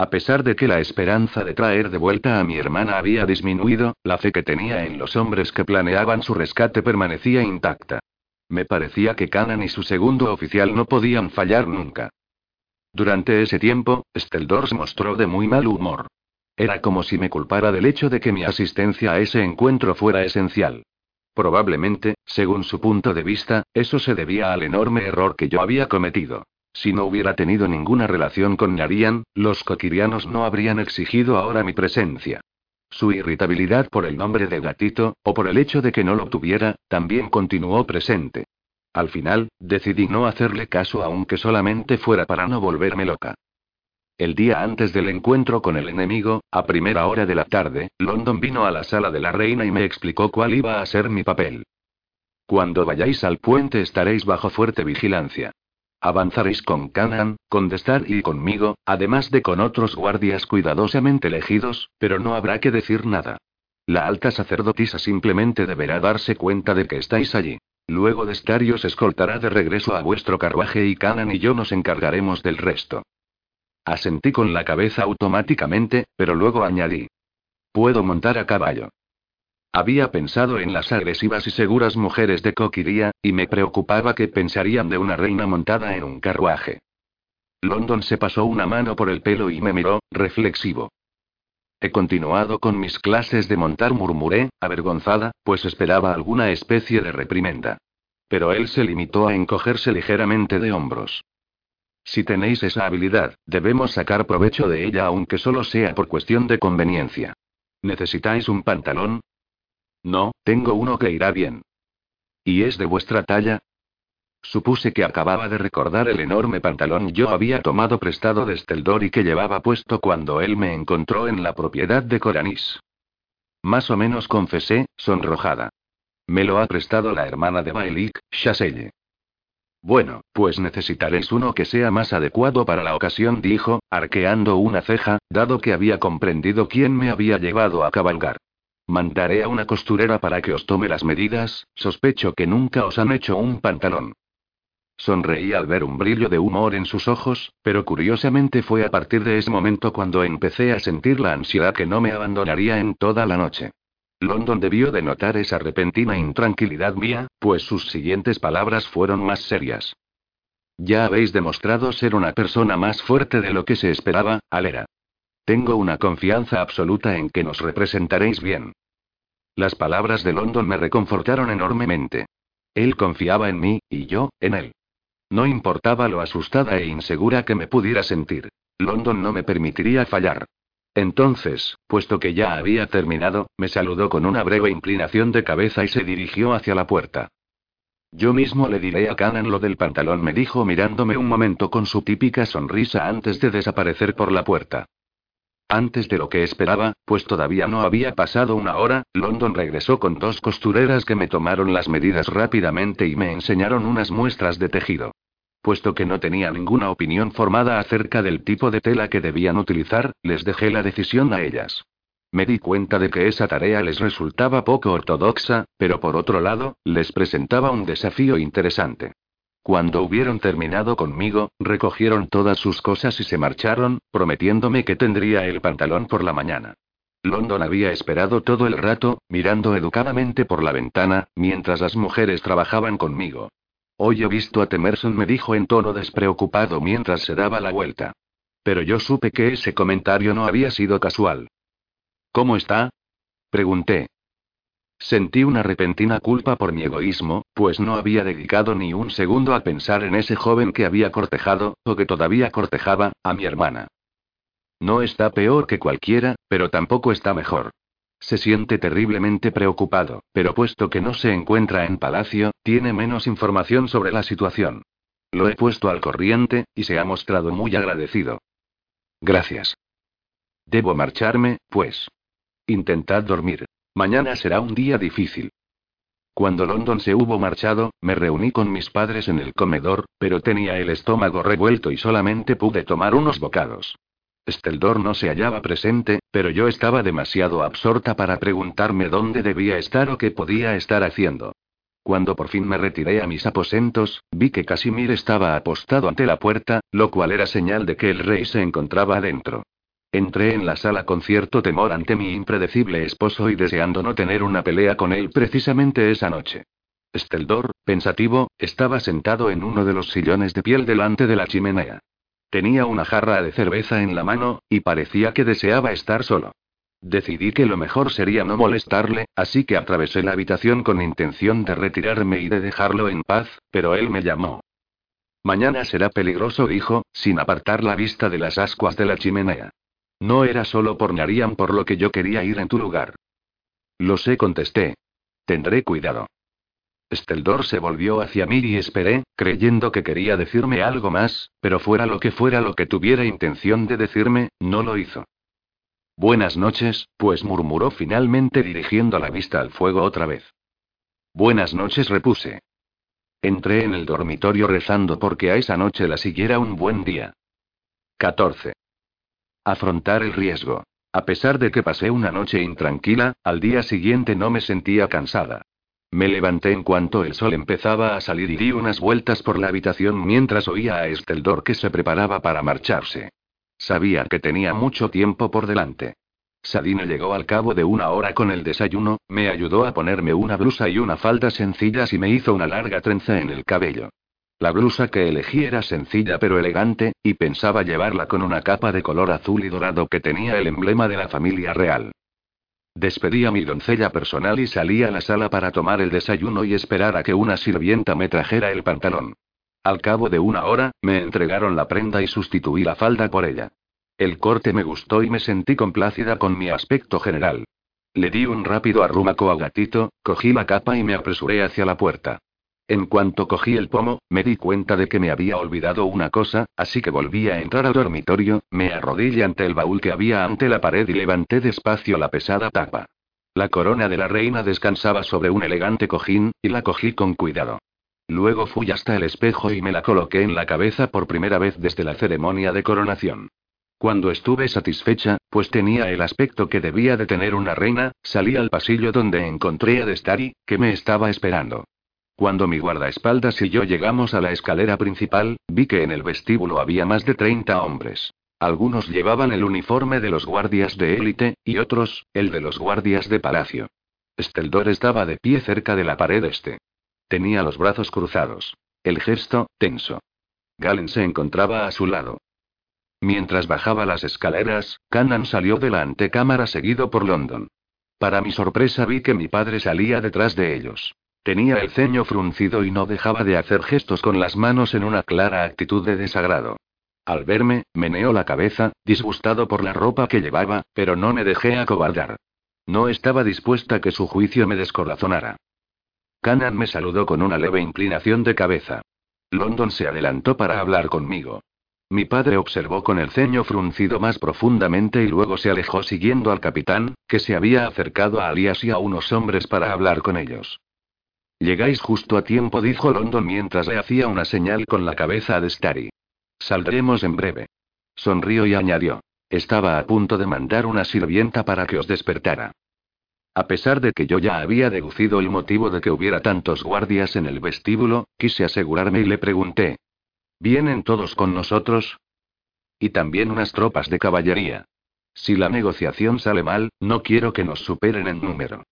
A pesar de que la esperanza de traer de vuelta a mi hermana había disminuido, la fe que tenía en los hombres que planeaban su rescate permanecía intacta. Me parecía que Canan y su segundo oficial no podían fallar nunca. Durante ese tiempo, Steldor se mostró de muy mal humor. Era como si me culpara del hecho de que mi asistencia a ese encuentro fuera esencial. Probablemente, según su punto de vista, eso se debía al enorme error que yo había cometido. Si no hubiera tenido ninguna relación con Narian, los coquirianos no habrían exigido ahora mi presencia. Su irritabilidad por el nombre de gatito, o por el hecho de que no lo tuviera, también continuó presente. Al final, decidí no hacerle caso aunque solamente fuera para no volverme loca. El día antes del encuentro con el enemigo, a primera hora de la tarde, London vino a la sala de la reina y me explicó cuál iba a ser mi papel. Cuando vayáis al puente estaréis bajo fuerte vigilancia. Avanzaréis con Canaan, con Destar y conmigo, además de con otros guardias cuidadosamente elegidos, pero no habrá que decir nada. La alta sacerdotisa simplemente deberá darse cuenta de que estáis allí. Luego Destar os escoltará de regreso a vuestro carruaje y Canaan y yo nos encargaremos del resto. Asentí con la cabeza automáticamente, pero luego añadí. Puedo montar a caballo. Había pensado en las agresivas y seguras mujeres de Coquiría, y me preocupaba que pensarían de una reina montada en un carruaje. London se pasó una mano por el pelo y me miró, reflexivo. He continuado con mis clases de montar, murmuré, avergonzada, pues esperaba alguna especie de reprimenda. Pero él se limitó a encogerse ligeramente de hombros. Si tenéis esa habilidad, debemos sacar provecho de ella aunque solo sea por cuestión de conveniencia. ¿Necesitáis un pantalón? No, tengo uno que irá bien. ¿Y es de vuestra talla? Supuse que acababa de recordar el enorme pantalón yo había tomado prestado de Steldor y que llevaba puesto cuando él me encontró en la propiedad de Coranis. Más o menos confesé, sonrojada. Me lo ha prestado la hermana de Bailik, Chaselle. Bueno, pues necesitaréis uno que sea más adecuado para la ocasión, dijo, arqueando una ceja, dado que había comprendido quién me había llevado a cabalgar. Mandaré a una costurera para que os tome las medidas, sospecho que nunca os han hecho un pantalón. Sonreí al ver un brillo de humor en sus ojos, pero curiosamente fue a partir de ese momento cuando empecé a sentir la ansiedad que no me abandonaría en toda la noche. London debió de notar esa repentina intranquilidad mía, pues sus siguientes palabras fueron más serias. Ya habéis demostrado ser una persona más fuerte de lo que se esperaba, Alera. Tengo una confianza absoluta en que nos representaréis bien. Las palabras de London me reconfortaron enormemente. Él confiaba en mí, y yo, en él. No importaba lo asustada e insegura que me pudiera sentir. London no me permitiría fallar. Entonces, puesto que ya había terminado, me saludó con una breve inclinación de cabeza y se dirigió hacia la puerta. Yo mismo le diré a Canan lo del pantalón, me dijo mirándome un momento con su típica sonrisa antes de desaparecer por la puerta. Antes de lo que esperaba, pues todavía no había pasado una hora, London regresó con dos costureras que me tomaron las medidas rápidamente y me enseñaron unas muestras de tejido. Puesto que no tenía ninguna opinión formada acerca del tipo de tela que debían utilizar, les dejé la decisión a ellas. Me di cuenta de que esa tarea les resultaba poco ortodoxa, pero por otro lado, les presentaba un desafío interesante. Cuando hubieron terminado conmigo, recogieron todas sus cosas y se marcharon, prometiéndome que tendría el pantalón por la mañana. London había esperado todo el rato, mirando educadamente por la ventana, mientras las mujeres trabajaban conmigo. Hoy he visto a Temerson, me dijo en tono despreocupado mientras se daba la vuelta. Pero yo supe que ese comentario no había sido casual. ¿Cómo está? Pregunté. Sentí una repentina culpa por mi egoísmo, pues no había dedicado ni un segundo a pensar en ese joven que había cortejado, o que todavía cortejaba, a mi hermana. No está peor que cualquiera, pero tampoco está mejor. Se siente terriblemente preocupado, pero puesto que no se encuentra en palacio, tiene menos información sobre la situación. Lo he puesto al corriente, y se ha mostrado muy agradecido. Gracias. Debo marcharme, pues. Intentad dormir. Mañana será un día difícil. Cuando London se hubo marchado, me reuní con mis padres en el comedor, pero tenía el estómago revuelto y solamente pude tomar unos bocados. Steldor no se hallaba presente, pero yo estaba demasiado absorta para preguntarme dónde debía estar o qué podía estar haciendo. Cuando por fin me retiré a mis aposentos, vi que Casimir estaba apostado ante la puerta, lo cual era señal de que el rey se encontraba adentro. Entré en la sala con cierto temor ante mi impredecible esposo y deseando no tener una pelea con él precisamente esa noche. Steldor, pensativo, estaba sentado en uno de los sillones de piel delante de la chimenea. Tenía una jarra de cerveza en la mano, y parecía que deseaba estar solo. Decidí que lo mejor sería no molestarle, así que atravesé la habitación con intención de retirarme y de dejarlo en paz, pero él me llamó. Mañana será peligroso, dijo, sin apartar la vista de las ascuas de la chimenea. No era solo por Narian por lo que yo quería ir en tu lugar. Lo sé, contesté. Tendré cuidado. Steldor se volvió hacia mí y esperé, creyendo que quería decirme algo más, pero fuera lo que fuera lo que tuviera intención de decirme, no lo hizo. Buenas noches, pues murmuró finalmente dirigiendo la vista al fuego otra vez. Buenas noches, repuse. Entré en el dormitorio rezando porque a esa noche la siguiera un buen día. 14. Afrontar el riesgo. A pesar de que pasé una noche intranquila, al día siguiente no me sentía cansada. Me levanté en cuanto el sol empezaba a salir y di unas vueltas por la habitación mientras oía a Esteldor que se preparaba para marcharse. Sabía que tenía mucho tiempo por delante. Sadine llegó al cabo de una hora con el desayuno, me ayudó a ponerme una blusa y una falda sencillas y me hizo una larga trenza en el cabello. La blusa que elegí era sencilla pero elegante, y pensaba llevarla con una capa de color azul y dorado que tenía el emblema de la familia real. Despedí a mi doncella personal y salí a la sala para tomar el desayuno y esperar a que una sirvienta me trajera el pantalón. Al cabo de una hora, me entregaron la prenda y sustituí la falda por ella. El corte me gustó y me sentí complácida con mi aspecto general. Le di un rápido arrumaco a gatito, cogí la capa y me apresuré hacia la puerta. En cuanto cogí el pomo, me di cuenta de que me había olvidado una cosa, así que volví a entrar al dormitorio, me arrodillé ante el baúl que había ante la pared y levanté despacio la pesada tapa. La corona de la reina descansaba sobre un elegante cojín, y la cogí con cuidado. Luego fui hasta el espejo y me la coloqué en la cabeza por primera vez desde la ceremonia de coronación. Cuando estuve satisfecha, pues tenía el aspecto que debía de tener una reina, salí al pasillo donde encontré a Destari, que me estaba esperando. Cuando mi guardaespaldas y yo llegamos a la escalera principal, vi que en el vestíbulo había más de 30 hombres. Algunos llevaban el uniforme de los guardias de élite, y otros, el de los guardias de palacio. Steldor estaba de pie cerca de la pared este. Tenía los brazos cruzados. El gesto, tenso. Galen se encontraba a su lado. Mientras bajaba las escaleras, Cannan salió de la antecámara seguido por London. Para mi sorpresa vi que mi padre salía detrás de ellos. Tenía el ceño fruncido y no dejaba de hacer gestos con las manos en una clara actitud de desagrado. Al verme, meneó la cabeza, disgustado por la ropa que llevaba, pero no me dejé acobardar. No estaba dispuesta a que su juicio me descorazonara. Canan me saludó con una leve inclinación de cabeza. London se adelantó para hablar conmigo. Mi padre observó con el ceño fruncido más profundamente y luego se alejó siguiendo al capitán, que se había acercado a Alias y a unos hombres para hablar con ellos. Llegáis justo a tiempo, dijo London mientras le hacía una señal con la cabeza a Destari. Saldremos en breve. Sonrió y añadió. Estaba a punto de mandar una sirvienta para que os despertara. A pesar de que yo ya había deducido el motivo de que hubiera tantos guardias en el vestíbulo, quise asegurarme y le pregunté, ¿Vienen todos con nosotros? Y también unas tropas de caballería. Si la negociación sale mal, no quiero que nos superen en número.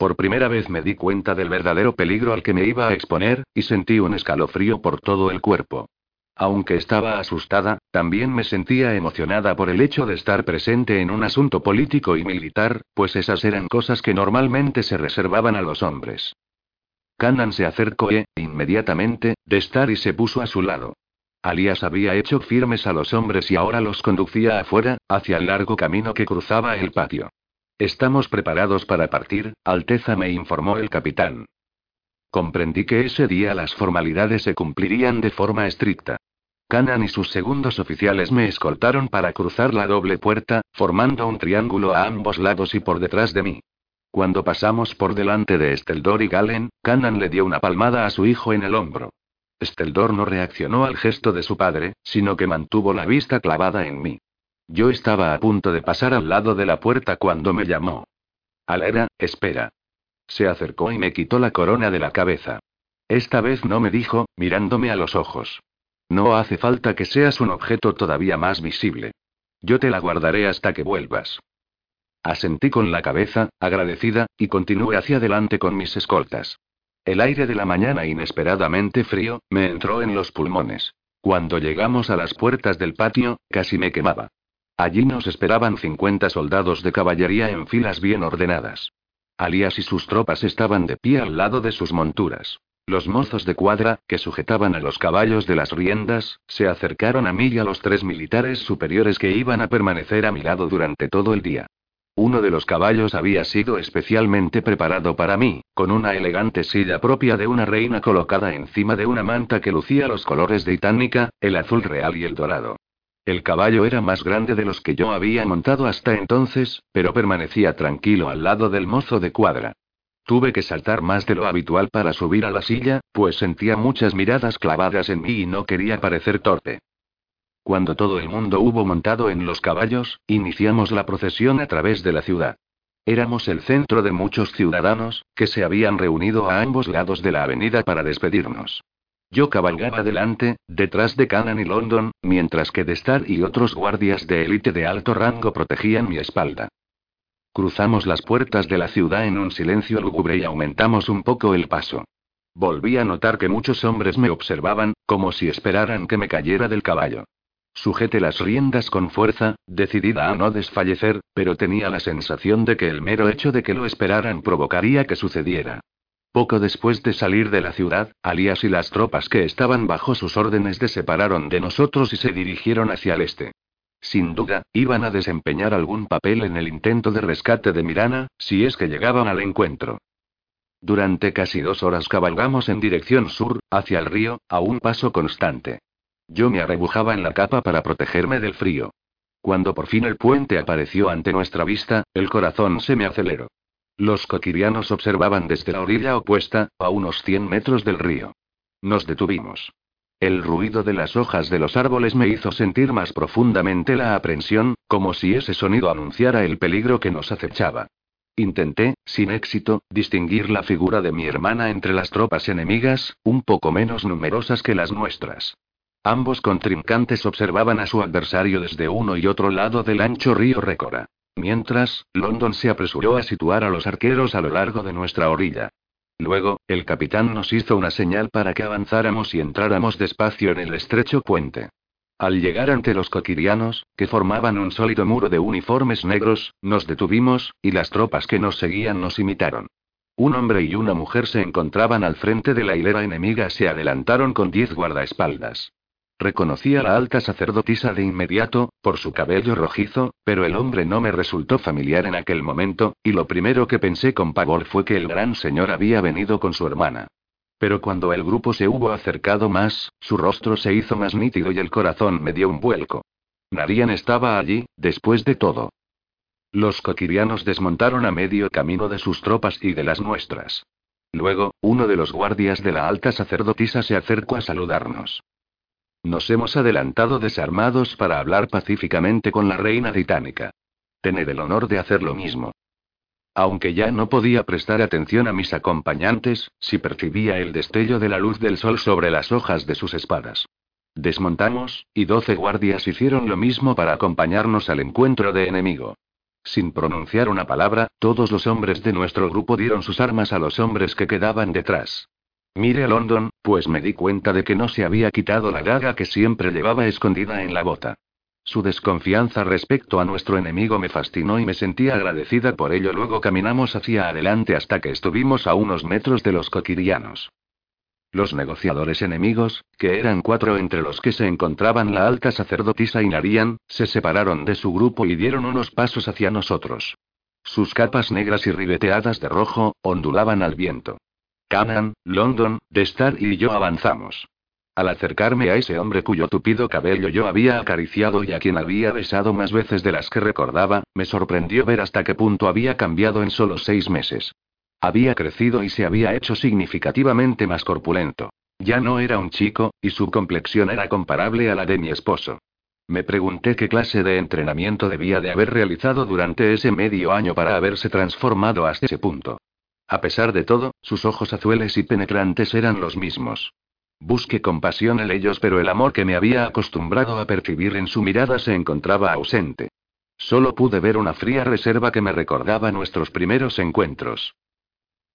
Por primera vez me di cuenta del verdadero peligro al que me iba a exponer, y sentí un escalofrío por todo el cuerpo. Aunque estaba asustada, también me sentía emocionada por el hecho de estar presente en un asunto político y militar, pues esas eran cosas que normalmente se reservaban a los hombres. Canaan se acercó e, inmediatamente, Star y se puso a su lado. Alias había hecho firmes a los hombres y ahora los conducía afuera, hacia el largo camino que cruzaba el patio. Estamos preparados para partir, Alteza me informó el capitán. Comprendí que ese día las formalidades se cumplirían de forma estricta. Canan y sus segundos oficiales me escoltaron para cruzar la doble puerta, formando un triángulo a ambos lados y por detrás de mí. Cuando pasamos por delante de Esteldor y Galen, Canaan le dio una palmada a su hijo en el hombro. Esteldor no reaccionó al gesto de su padre, sino que mantuvo la vista clavada en mí. Yo estaba a punto de pasar al lado de la puerta cuando me llamó. Alera, espera. Se acercó y me quitó la corona de la cabeza. Esta vez no me dijo, mirándome a los ojos. No hace falta que seas un objeto todavía más visible. Yo te la guardaré hasta que vuelvas. Asentí con la cabeza, agradecida, y continué hacia adelante con mis escoltas. El aire de la mañana inesperadamente frío, me entró en los pulmones. Cuando llegamos a las puertas del patio, casi me quemaba. Allí nos esperaban 50 soldados de caballería en filas bien ordenadas. Alias y sus tropas estaban de pie al lado de sus monturas. Los mozos de cuadra, que sujetaban a los caballos de las riendas, se acercaron a mí y a los tres militares superiores que iban a permanecer a mi lado durante todo el día. Uno de los caballos había sido especialmente preparado para mí, con una elegante silla propia de una reina colocada encima de una manta que lucía los colores de Itánica, el azul real y el dorado. El caballo era más grande de los que yo había montado hasta entonces, pero permanecía tranquilo al lado del mozo de cuadra. Tuve que saltar más de lo habitual para subir a la silla, pues sentía muchas miradas clavadas en mí y no quería parecer torpe. Cuando todo el mundo hubo montado en los caballos, iniciamos la procesión a través de la ciudad. Éramos el centro de muchos ciudadanos, que se habían reunido a ambos lados de la avenida para despedirnos. Yo cabalgaba delante, detrás de Canaan y London, mientras que Destar y otros guardias de élite de alto rango protegían mi espalda. Cruzamos las puertas de la ciudad en un silencio lúgubre y aumentamos un poco el paso. Volví a notar que muchos hombres me observaban, como si esperaran que me cayera del caballo. Sujete las riendas con fuerza, decidida a no desfallecer, pero tenía la sensación de que el mero hecho de que lo esperaran provocaría que sucediera. Poco después de salir de la ciudad, Alias y las tropas que estaban bajo sus órdenes se separaron de nosotros y se dirigieron hacia el este. Sin duda, iban a desempeñar algún papel en el intento de rescate de Mirana, si es que llegaban al encuentro. Durante casi dos horas cabalgamos en dirección sur, hacia el río, a un paso constante. Yo me arrebujaba en la capa para protegerme del frío. Cuando por fin el puente apareció ante nuestra vista, el corazón se me aceleró. Los coquirianos observaban desde la orilla opuesta, a unos 100 metros del río. Nos detuvimos. El ruido de las hojas de los árboles me hizo sentir más profundamente la aprensión, como si ese sonido anunciara el peligro que nos acechaba. Intenté, sin éxito, distinguir la figura de mi hermana entre las tropas enemigas, un poco menos numerosas que las nuestras. Ambos contrincantes observaban a su adversario desde uno y otro lado del ancho río Récora. Mientras, London se apresuró a situar a los arqueros a lo largo de nuestra orilla. Luego, el capitán nos hizo una señal para que avanzáramos y entráramos despacio en el estrecho puente. Al llegar ante los coquirianos, que formaban un sólido muro de uniformes negros, nos detuvimos, y las tropas que nos seguían nos imitaron. Un hombre y una mujer se encontraban al frente de la hilera enemiga, se adelantaron con diez guardaespaldas. Reconocí a la alta sacerdotisa de inmediato, por su cabello rojizo, pero el hombre no me resultó familiar en aquel momento, y lo primero que pensé con pavor fue que el gran señor había venido con su hermana. Pero cuando el grupo se hubo acercado más, su rostro se hizo más nítido y el corazón me dio un vuelco. Narian estaba allí, después de todo. Los coquirianos desmontaron a medio camino de sus tropas y de las nuestras. Luego, uno de los guardias de la alta sacerdotisa se acercó a saludarnos. Nos hemos adelantado desarmados para hablar pacíficamente con la reina titánica. Tened el honor de hacer lo mismo. Aunque ya no podía prestar atención a mis acompañantes, sí percibía el destello de la luz del sol sobre las hojas de sus espadas. Desmontamos, y doce guardias hicieron lo mismo para acompañarnos al encuentro de enemigo. Sin pronunciar una palabra, todos los hombres de nuestro grupo dieron sus armas a los hombres que quedaban detrás. Mire a London, pues me di cuenta de que no se había quitado la daga que siempre llevaba escondida en la bota. Su desconfianza respecto a nuestro enemigo me fascinó y me sentí agradecida por ello. Luego caminamos hacia adelante hasta que estuvimos a unos metros de los coquirianos. Los negociadores enemigos, que eran cuatro entre los que se encontraban la alta sacerdotisa y Narian, se separaron de su grupo y dieron unos pasos hacia nosotros. Sus capas negras y ribeteadas de rojo, ondulaban al viento. Canaan, London, Destar y yo avanzamos. Al acercarme a ese hombre cuyo tupido cabello yo había acariciado y a quien había besado más veces de las que recordaba, me sorprendió ver hasta qué punto había cambiado en solo seis meses. Había crecido y se había hecho significativamente más corpulento. Ya no era un chico, y su complexión era comparable a la de mi esposo. Me pregunté qué clase de entrenamiento debía de haber realizado durante ese medio año para haberse transformado hasta ese punto. A pesar de todo, sus ojos azules y penetrantes eran los mismos. Busqué compasión en ellos, pero el amor que me había acostumbrado a percibir en su mirada se encontraba ausente. Solo pude ver una fría reserva que me recordaba nuestros primeros encuentros.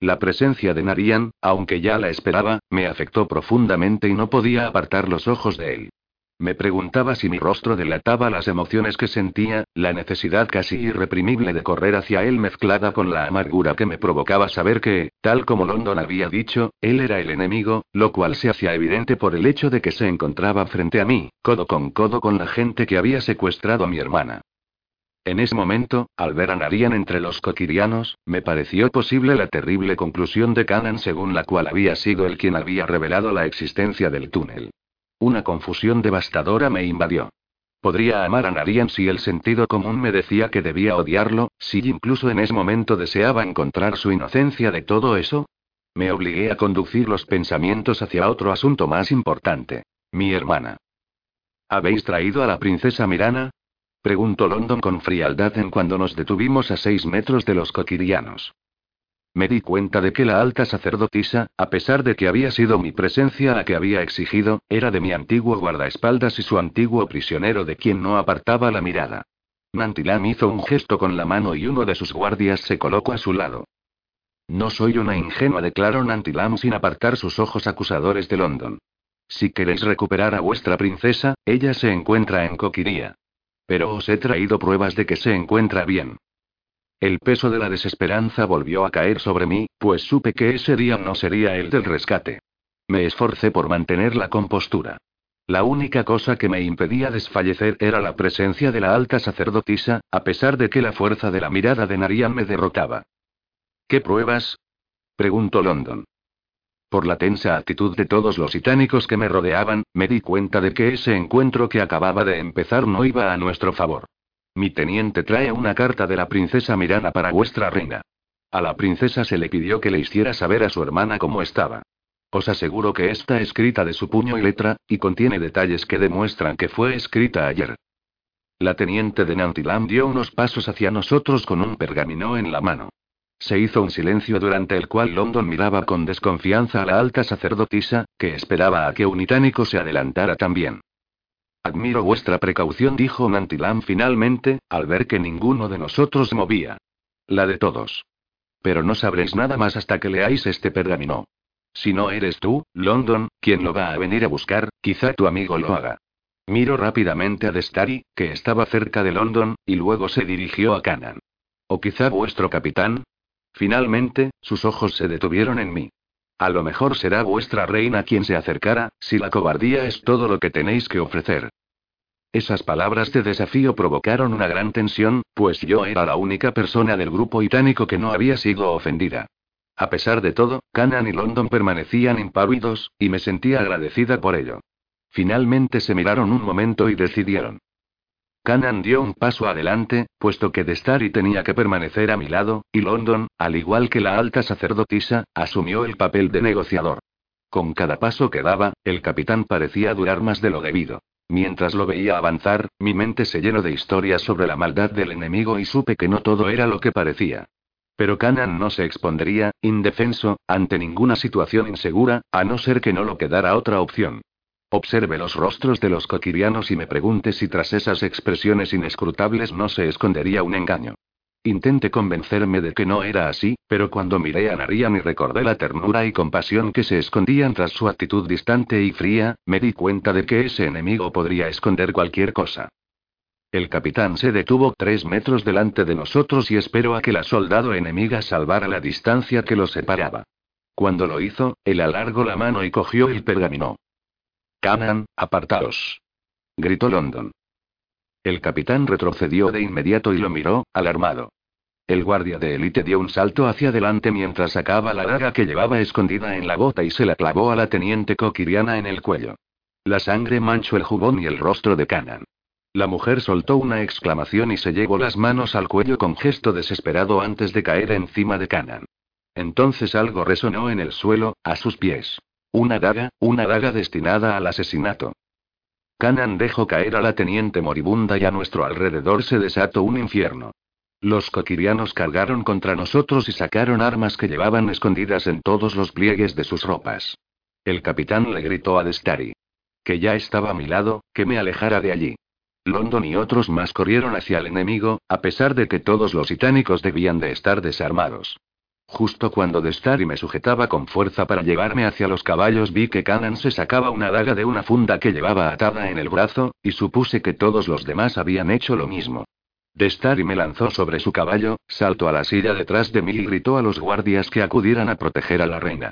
La presencia de Narian, aunque ya la esperaba, me afectó profundamente y no podía apartar los ojos de él. Me preguntaba si mi rostro delataba las emociones que sentía, la necesidad casi irreprimible de correr hacia él mezclada con la amargura que me provocaba saber que, tal como London había dicho, él era el enemigo, lo cual se hacía evidente por el hecho de que se encontraba frente a mí, codo con codo con la gente que había secuestrado a mi hermana. En ese momento, al ver a Narian entre los coquirianos, me pareció posible la terrible conclusión de Canan según la cual había sido él quien había revelado la existencia del túnel. Una confusión devastadora me invadió. Podría amar a Narian si el sentido común me decía que debía odiarlo, si incluso en ese momento deseaba encontrar su inocencia de todo eso. Me obligué a conducir los pensamientos hacia otro asunto más importante. Mi hermana. ¿Habéis traído a la princesa Mirana? Preguntó London con frialdad en cuando nos detuvimos a seis metros de los coquirianos. Me di cuenta de que la alta sacerdotisa, a pesar de que había sido mi presencia la que había exigido, era de mi antiguo guardaespaldas y su antiguo prisionero de quien no apartaba la mirada. Nantilam hizo un gesto con la mano y uno de sus guardias se colocó a su lado. No soy una ingenua, declaró Nantilam sin apartar sus ojos acusadores de London. Si queréis recuperar a vuestra princesa, ella se encuentra en Coquiría. Pero os he traído pruebas de que se encuentra bien. El peso de la desesperanza volvió a caer sobre mí, pues supe que ese día no sería el del rescate. Me esforcé por mantener la compostura. La única cosa que me impedía desfallecer era la presencia de la alta sacerdotisa, a pesar de que la fuerza de la mirada de Narian me derrotaba. ¿Qué pruebas? preguntó London. Por la tensa actitud de todos los titánicos que me rodeaban, me di cuenta de que ese encuentro que acababa de empezar no iba a nuestro favor. Mi teniente trae una carta de la princesa Mirana para vuestra reina. A la princesa se le pidió que le hiciera saber a su hermana cómo estaba. Os aseguro que está escrita de su puño y letra, y contiene detalles que demuestran que fue escrita ayer. La teniente de Nantilam dio unos pasos hacia nosotros con un pergamino en la mano. Se hizo un silencio durante el cual London miraba con desconfianza a la alta sacerdotisa, que esperaba a que un se adelantara también. Admiro vuestra precaución, dijo Nantilam finalmente, al ver que ninguno de nosotros movía. La de todos. Pero no sabréis nada más hasta que leáis este pergamino. Si no eres tú, London, quien lo va a venir a buscar, quizá tu amigo lo haga. Miro rápidamente a Destari, que estaba cerca de London, y luego se dirigió a Canaan. O quizá vuestro capitán, Finalmente, sus ojos se detuvieron en mí. A lo mejor será vuestra reina quien se acercara, si la cobardía es todo lo que tenéis que ofrecer. Esas palabras de desafío provocaron una gran tensión, pues yo era la única persona del grupo itánico que no había sido ofendida. A pesar de todo, Canan y London permanecían impávidos, y me sentía agradecida por ello. Finalmente se miraron un momento y decidieron. Canan dio un paso adelante, puesto que Destari tenía que permanecer a mi lado, y London, al igual que la alta sacerdotisa, asumió el papel de negociador. Con cada paso que daba, el capitán parecía durar más de lo debido. Mientras lo veía avanzar, mi mente se llenó de historias sobre la maldad del enemigo y supe que no todo era lo que parecía. Pero Canan no se expondría, indefenso, ante ninguna situación insegura, a no ser que no lo quedara otra opción. Observe los rostros de los coquirianos y me pregunte si tras esas expresiones inescrutables no se escondería un engaño. Intenté convencerme de que no era así, pero cuando miré a Narian y recordé la ternura y compasión que se escondían tras su actitud distante y fría, me di cuenta de que ese enemigo podría esconder cualquier cosa. El capitán se detuvo tres metros delante de nosotros y esperó a que la soldado enemiga salvara la distancia que los separaba. Cuando lo hizo, él alargó la mano y cogió el pergamino. Canan, apartaos. Gritó London. El capitán retrocedió de inmediato y lo miró, alarmado. El guardia de élite dio un salto hacia adelante mientras sacaba la daga que llevaba escondida en la bota y se la clavó a la teniente coquiriana en el cuello. La sangre manchó el jubón y el rostro de Canan. La mujer soltó una exclamación y se llevó las manos al cuello con gesto desesperado antes de caer encima de Canan. Entonces algo resonó en el suelo, a sus pies. Una daga, una daga destinada al asesinato. Canan dejó caer a la teniente moribunda y a nuestro alrededor se desató un infierno. Los coquirianos cargaron contra nosotros y sacaron armas que llevaban escondidas en todos los pliegues de sus ropas. El capitán le gritó a Destari. Que ya estaba a mi lado, que me alejara de allí. London y otros más corrieron hacia el enemigo, a pesar de que todos los titánicos debían de estar desarmados. Justo cuando Destari me sujetaba con fuerza para llevarme hacia los caballos vi que Canan se sacaba una daga de una funda que llevaba atada en el brazo, y supuse que todos los demás habían hecho lo mismo. Destari me lanzó sobre su caballo, saltó a la silla detrás de mí y gritó a los guardias que acudieran a proteger a la reina.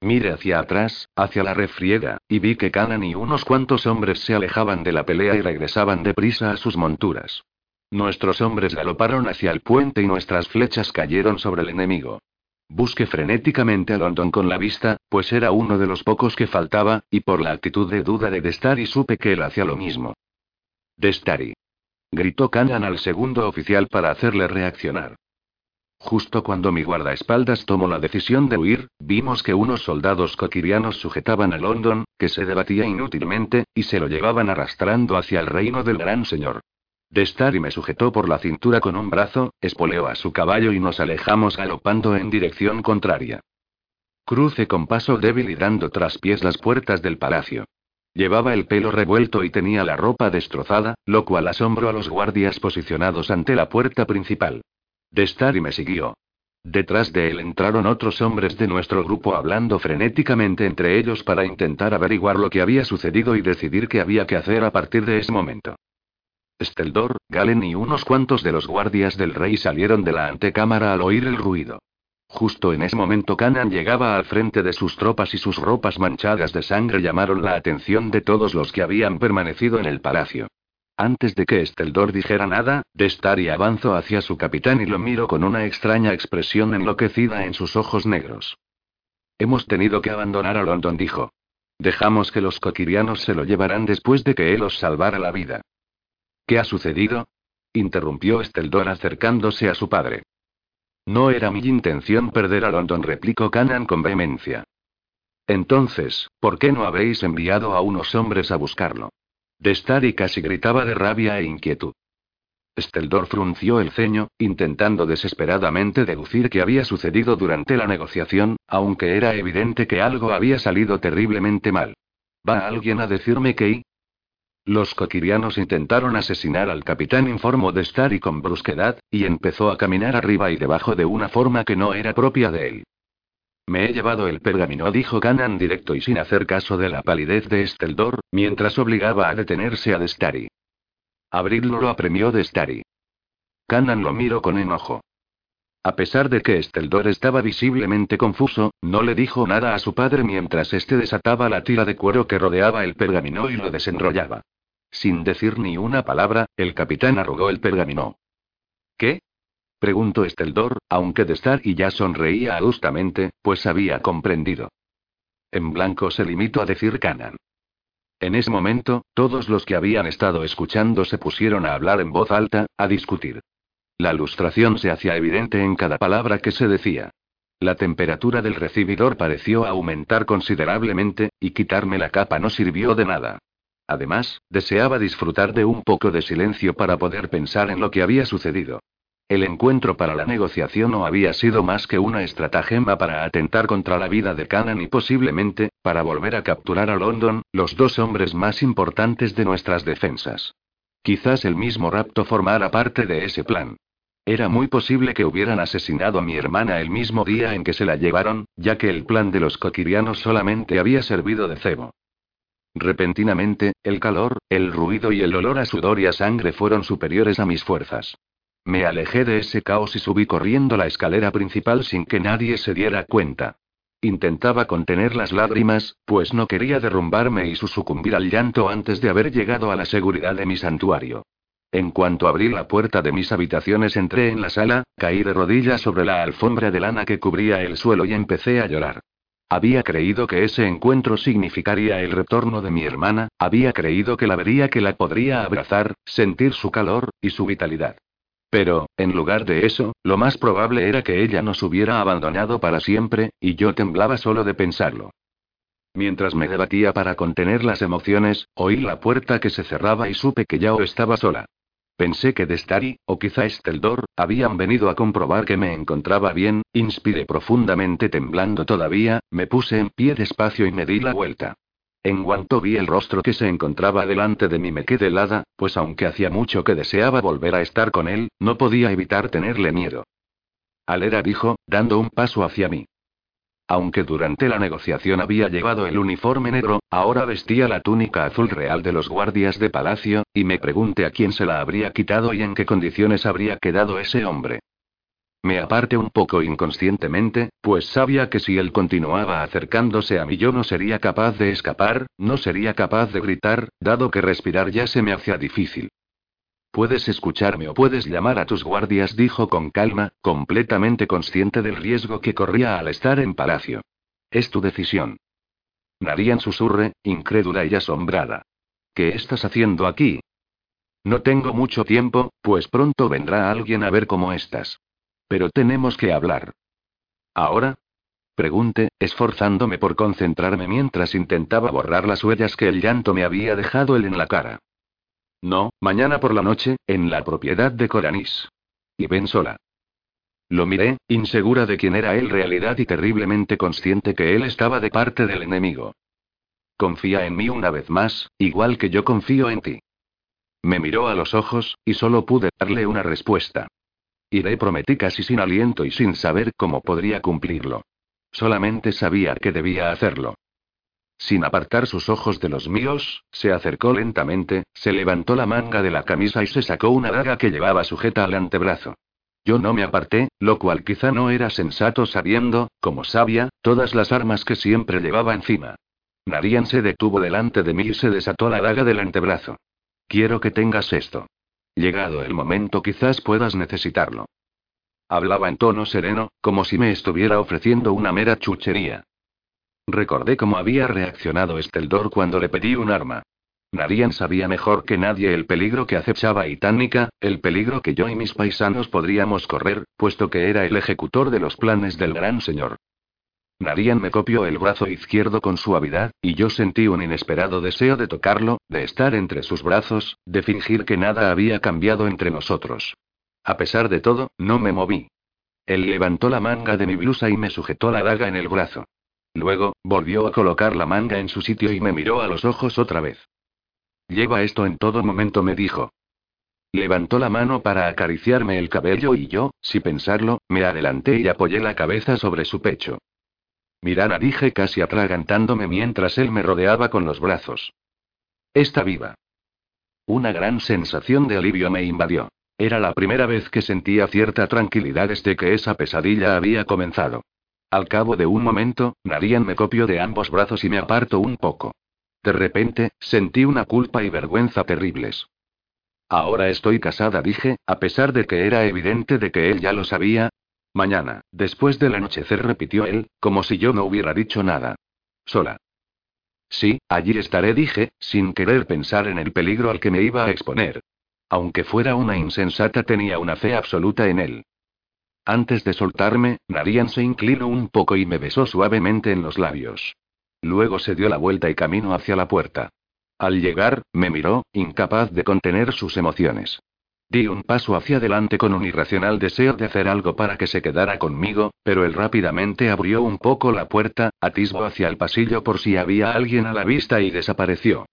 Mire hacia atrás, hacia la refriega, y vi que Canan y unos cuantos hombres se alejaban de la pelea y regresaban deprisa a sus monturas. Nuestros hombres galoparon hacia el puente y nuestras flechas cayeron sobre el enemigo. Busqué frenéticamente a London con la vista, pues era uno de los pocos que faltaba, y por la actitud de duda de Destari supe que él hacía lo mismo. Destari. Gritó Canan al segundo oficial para hacerle reaccionar. Justo cuando mi guardaespaldas tomó la decisión de huir, vimos que unos soldados coquirianos sujetaban a London, que se debatía inútilmente, y se lo llevaban arrastrando hacia el reino del gran señor. Destari me sujetó por la cintura con un brazo, espoleó a su caballo y nos alejamos galopando en dirección contraria. Cruce con paso débil y dando traspiés las puertas del palacio. Llevaba el pelo revuelto y tenía la ropa destrozada, lo cual asombró a los guardias posicionados ante la puerta principal. Destari me siguió. Detrás de él entraron otros hombres de nuestro grupo hablando frenéticamente entre ellos para intentar averiguar lo que había sucedido y decidir qué había que hacer a partir de ese momento. Steldor, Galen y unos cuantos de los guardias del rey salieron de la antecámara al oír el ruido. Justo en ese momento Canan llegaba al frente de sus tropas y sus ropas manchadas de sangre llamaron la atención de todos los que habían permanecido en el palacio. Antes de que Esteldor dijera nada, Destari avanzó hacia su capitán y lo miró con una extraña expresión enloquecida en sus ojos negros. Hemos tenido que abandonar a London, dijo. Dejamos que los coquirianos se lo llevarán después de que él os salvara la vida. ¿Qué ha sucedido? interrumpió Esteldor acercándose a su padre. No era mi intención perder a London, replicó Canan con vehemencia. Entonces, ¿por qué no habéis enviado a unos hombres a buscarlo? De y casi gritaba de rabia e inquietud. Steldor frunció el ceño, intentando desesperadamente deducir qué había sucedido durante la negociación, aunque era evidente que algo había salido terriblemente mal. ¿Va alguien a decirme que Los coquirianos intentaron asesinar al capitán, informó de y con brusquedad, y empezó a caminar arriba y debajo de una forma que no era propia de él. Me he llevado el pergamino, dijo Canan directo y sin hacer caso de la palidez de Esteldor, mientras obligaba a detenerse a Destari. Abrirlo lo apremió Destari. Canan lo miró con enojo. A pesar de que Esteldor estaba visiblemente confuso, no le dijo nada a su padre mientras éste desataba la tira de cuero que rodeaba el pergamino y lo desenrollaba. Sin decir ni una palabra, el capitán arrugó el pergamino. ¿Qué? Preguntó Esteldor, aunque Destar y ya sonreía adustamente, pues había comprendido. En blanco se limitó a decir Canan. En ese momento, todos los que habían estado escuchando se pusieron a hablar en voz alta, a discutir. La ilustración se hacía evidente en cada palabra que se decía. La temperatura del recibidor pareció aumentar considerablemente, y quitarme la capa no sirvió de nada. Además, deseaba disfrutar de un poco de silencio para poder pensar en lo que había sucedido. El encuentro para la negociación no había sido más que una estratagema para atentar contra la vida de Canaan y posiblemente, para volver a capturar a London, los dos hombres más importantes de nuestras defensas. Quizás el mismo rapto formara parte de ese plan. Era muy posible que hubieran asesinado a mi hermana el mismo día en que se la llevaron, ya que el plan de los coquirianos solamente había servido de cebo. Repentinamente, el calor, el ruido y el olor a sudor y a sangre fueron superiores a mis fuerzas. Me alejé de ese caos y subí corriendo la escalera principal sin que nadie se diera cuenta. Intentaba contener las lágrimas, pues no quería derrumbarme y sucumbir al llanto antes de haber llegado a la seguridad de mi santuario. En cuanto abrí la puerta de mis habitaciones entré en la sala, caí de rodillas sobre la alfombra de lana que cubría el suelo y empecé a llorar. Había creído que ese encuentro significaría el retorno de mi hermana, había creído que la vería que la podría abrazar, sentir su calor, y su vitalidad. Pero, en lugar de eso, lo más probable era que ella nos hubiera abandonado para siempre, y yo temblaba solo de pensarlo. Mientras me debatía para contener las emociones, oí la puerta que se cerraba y supe que Yao estaba sola. Pensé que Destari, o quizá Esteldor, habían venido a comprobar que me encontraba bien, inspiré profundamente temblando todavía, me puse en pie despacio y me di la vuelta. En cuanto vi el rostro que se encontraba delante de mí me quedé helada, pues aunque hacía mucho que deseaba volver a estar con él, no podía evitar tenerle miedo. Alera dijo, dando un paso hacia mí. Aunque durante la negociación había llevado el uniforme negro, ahora vestía la túnica azul real de los guardias de palacio, y me pregunté a quién se la habría quitado y en qué condiciones habría quedado ese hombre. Me aparté un poco inconscientemente, pues sabía que si él continuaba acercándose a mí yo no sería capaz de escapar, no sería capaz de gritar, dado que respirar ya se me hacía difícil. Puedes escucharme o puedes llamar a tus guardias, dijo con calma, completamente consciente del riesgo que corría al estar en palacio. Es tu decisión. Narian susurre, incrédula y asombrada. ¿Qué estás haciendo aquí? No tengo mucho tiempo, pues pronto vendrá alguien a ver cómo estás. Pero tenemos que hablar. ¿Ahora? Pregunté, esforzándome por concentrarme mientras intentaba borrar las huellas que el llanto me había dejado él en la cara. No, mañana por la noche, en la propiedad de Coranis. Y ven sola. Lo miré, insegura de quién era él realidad y terriblemente consciente que él estaba de parte del enemigo. Confía en mí una vez más, igual que yo confío en ti. Me miró a los ojos, y solo pude darle una respuesta. Iré prometí casi sin aliento y sin saber cómo podría cumplirlo. Solamente sabía que debía hacerlo. Sin apartar sus ojos de los míos, se acercó lentamente, se levantó la manga de la camisa y se sacó una daga que llevaba sujeta al antebrazo. Yo no me aparté, lo cual quizá no era sensato sabiendo, como sabia, todas las armas que siempre llevaba encima. Narian se detuvo delante de mí y se desató la daga del antebrazo. Quiero que tengas esto. Llegado el momento quizás puedas necesitarlo. Hablaba en tono sereno, como si me estuviera ofreciendo una mera chuchería. Recordé cómo había reaccionado Esteldor cuando le pedí un arma. Narian sabía mejor que nadie el peligro que acechaba Itánica, el peligro que yo y mis paisanos podríamos correr, puesto que era el ejecutor de los planes del gran señor. Narian me copió el brazo izquierdo con suavidad, y yo sentí un inesperado deseo de tocarlo, de estar entre sus brazos, de fingir que nada había cambiado entre nosotros. A pesar de todo, no me moví. Él levantó la manga de mi blusa y me sujetó la daga en el brazo. Luego, volvió a colocar la manga en su sitio y me miró a los ojos otra vez. Lleva esto en todo momento, me dijo. Levantó la mano para acariciarme el cabello y yo, sin pensarlo, me adelanté y apoyé la cabeza sobre su pecho. Mirana dije casi atragantándome mientras él me rodeaba con los brazos. Está viva. Una gran sensación de alivio me invadió. Era la primera vez que sentía cierta tranquilidad desde que esa pesadilla había comenzado. Al cabo de un momento, Narian me copió de ambos brazos y me apartó un poco. De repente, sentí una culpa y vergüenza terribles. Ahora estoy casada, dije, a pesar de que era evidente de que él ya lo sabía. Mañana, después del anochecer, repitió él, como si yo no hubiera dicho nada. Sola. Sí, allí estaré, dije, sin querer pensar en el peligro al que me iba a exponer. Aunque fuera una insensata, tenía una fe absoluta en él. Antes de soltarme, Narian se inclinó un poco y me besó suavemente en los labios. Luego se dio la vuelta y caminó hacia la puerta. Al llegar, me miró, incapaz de contener sus emociones. Di un paso hacia adelante con un irracional deseo de hacer algo para que se quedara conmigo, pero él rápidamente abrió un poco la puerta, atisbo hacia el pasillo por si había alguien a la vista y desapareció.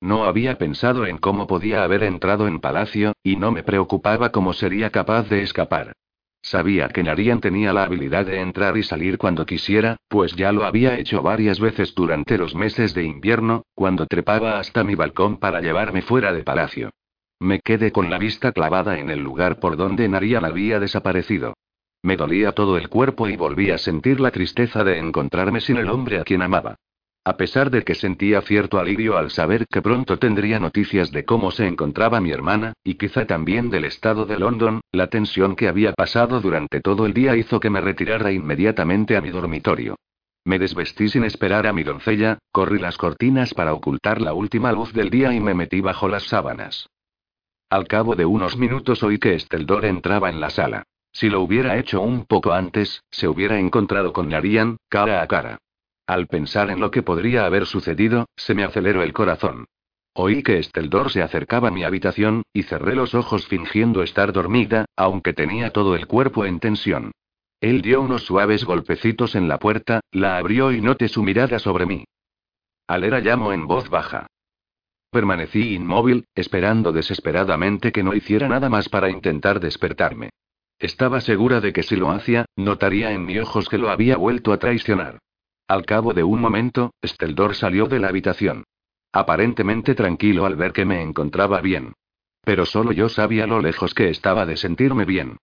No había pensado en cómo podía haber entrado en palacio, y no me preocupaba cómo sería capaz de escapar. Sabía que Narian tenía la habilidad de entrar y salir cuando quisiera, pues ya lo había hecho varias veces durante los meses de invierno, cuando trepaba hasta mi balcón para llevarme fuera de palacio. Me quedé con la vista clavada en el lugar por donde Narian había desaparecido. Me dolía todo el cuerpo y volví a sentir la tristeza de encontrarme sin el hombre a quien amaba. A pesar de que sentía cierto alivio al saber que pronto tendría noticias de cómo se encontraba mi hermana, y quizá también del estado de London, la tensión que había pasado durante todo el día hizo que me retirara inmediatamente a mi dormitorio. Me desvestí sin esperar a mi doncella, corrí las cortinas para ocultar la última luz del día y me metí bajo las sábanas. Al cabo de unos minutos oí que Esteldor entraba en la sala. Si lo hubiera hecho un poco antes, se hubiera encontrado con Narian, cara a cara. Al pensar en lo que podría haber sucedido, se me aceleró el corazón. Oí que Esteldor se acercaba a mi habitación, y cerré los ojos fingiendo estar dormida, aunque tenía todo el cuerpo en tensión. Él dio unos suaves golpecitos en la puerta, la abrió y noté su mirada sobre mí. Alera llamó en voz baja. Permanecí inmóvil, esperando desesperadamente que no hiciera nada más para intentar despertarme. Estaba segura de que si lo hacía, notaría en mis ojos que lo había vuelto a traicionar. Al cabo de un momento, Steldor salió de la habitación. Aparentemente tranquilo al ver que me encontraba bien. Pero solo yo sabía lo lejos que estaba de sentirme bien.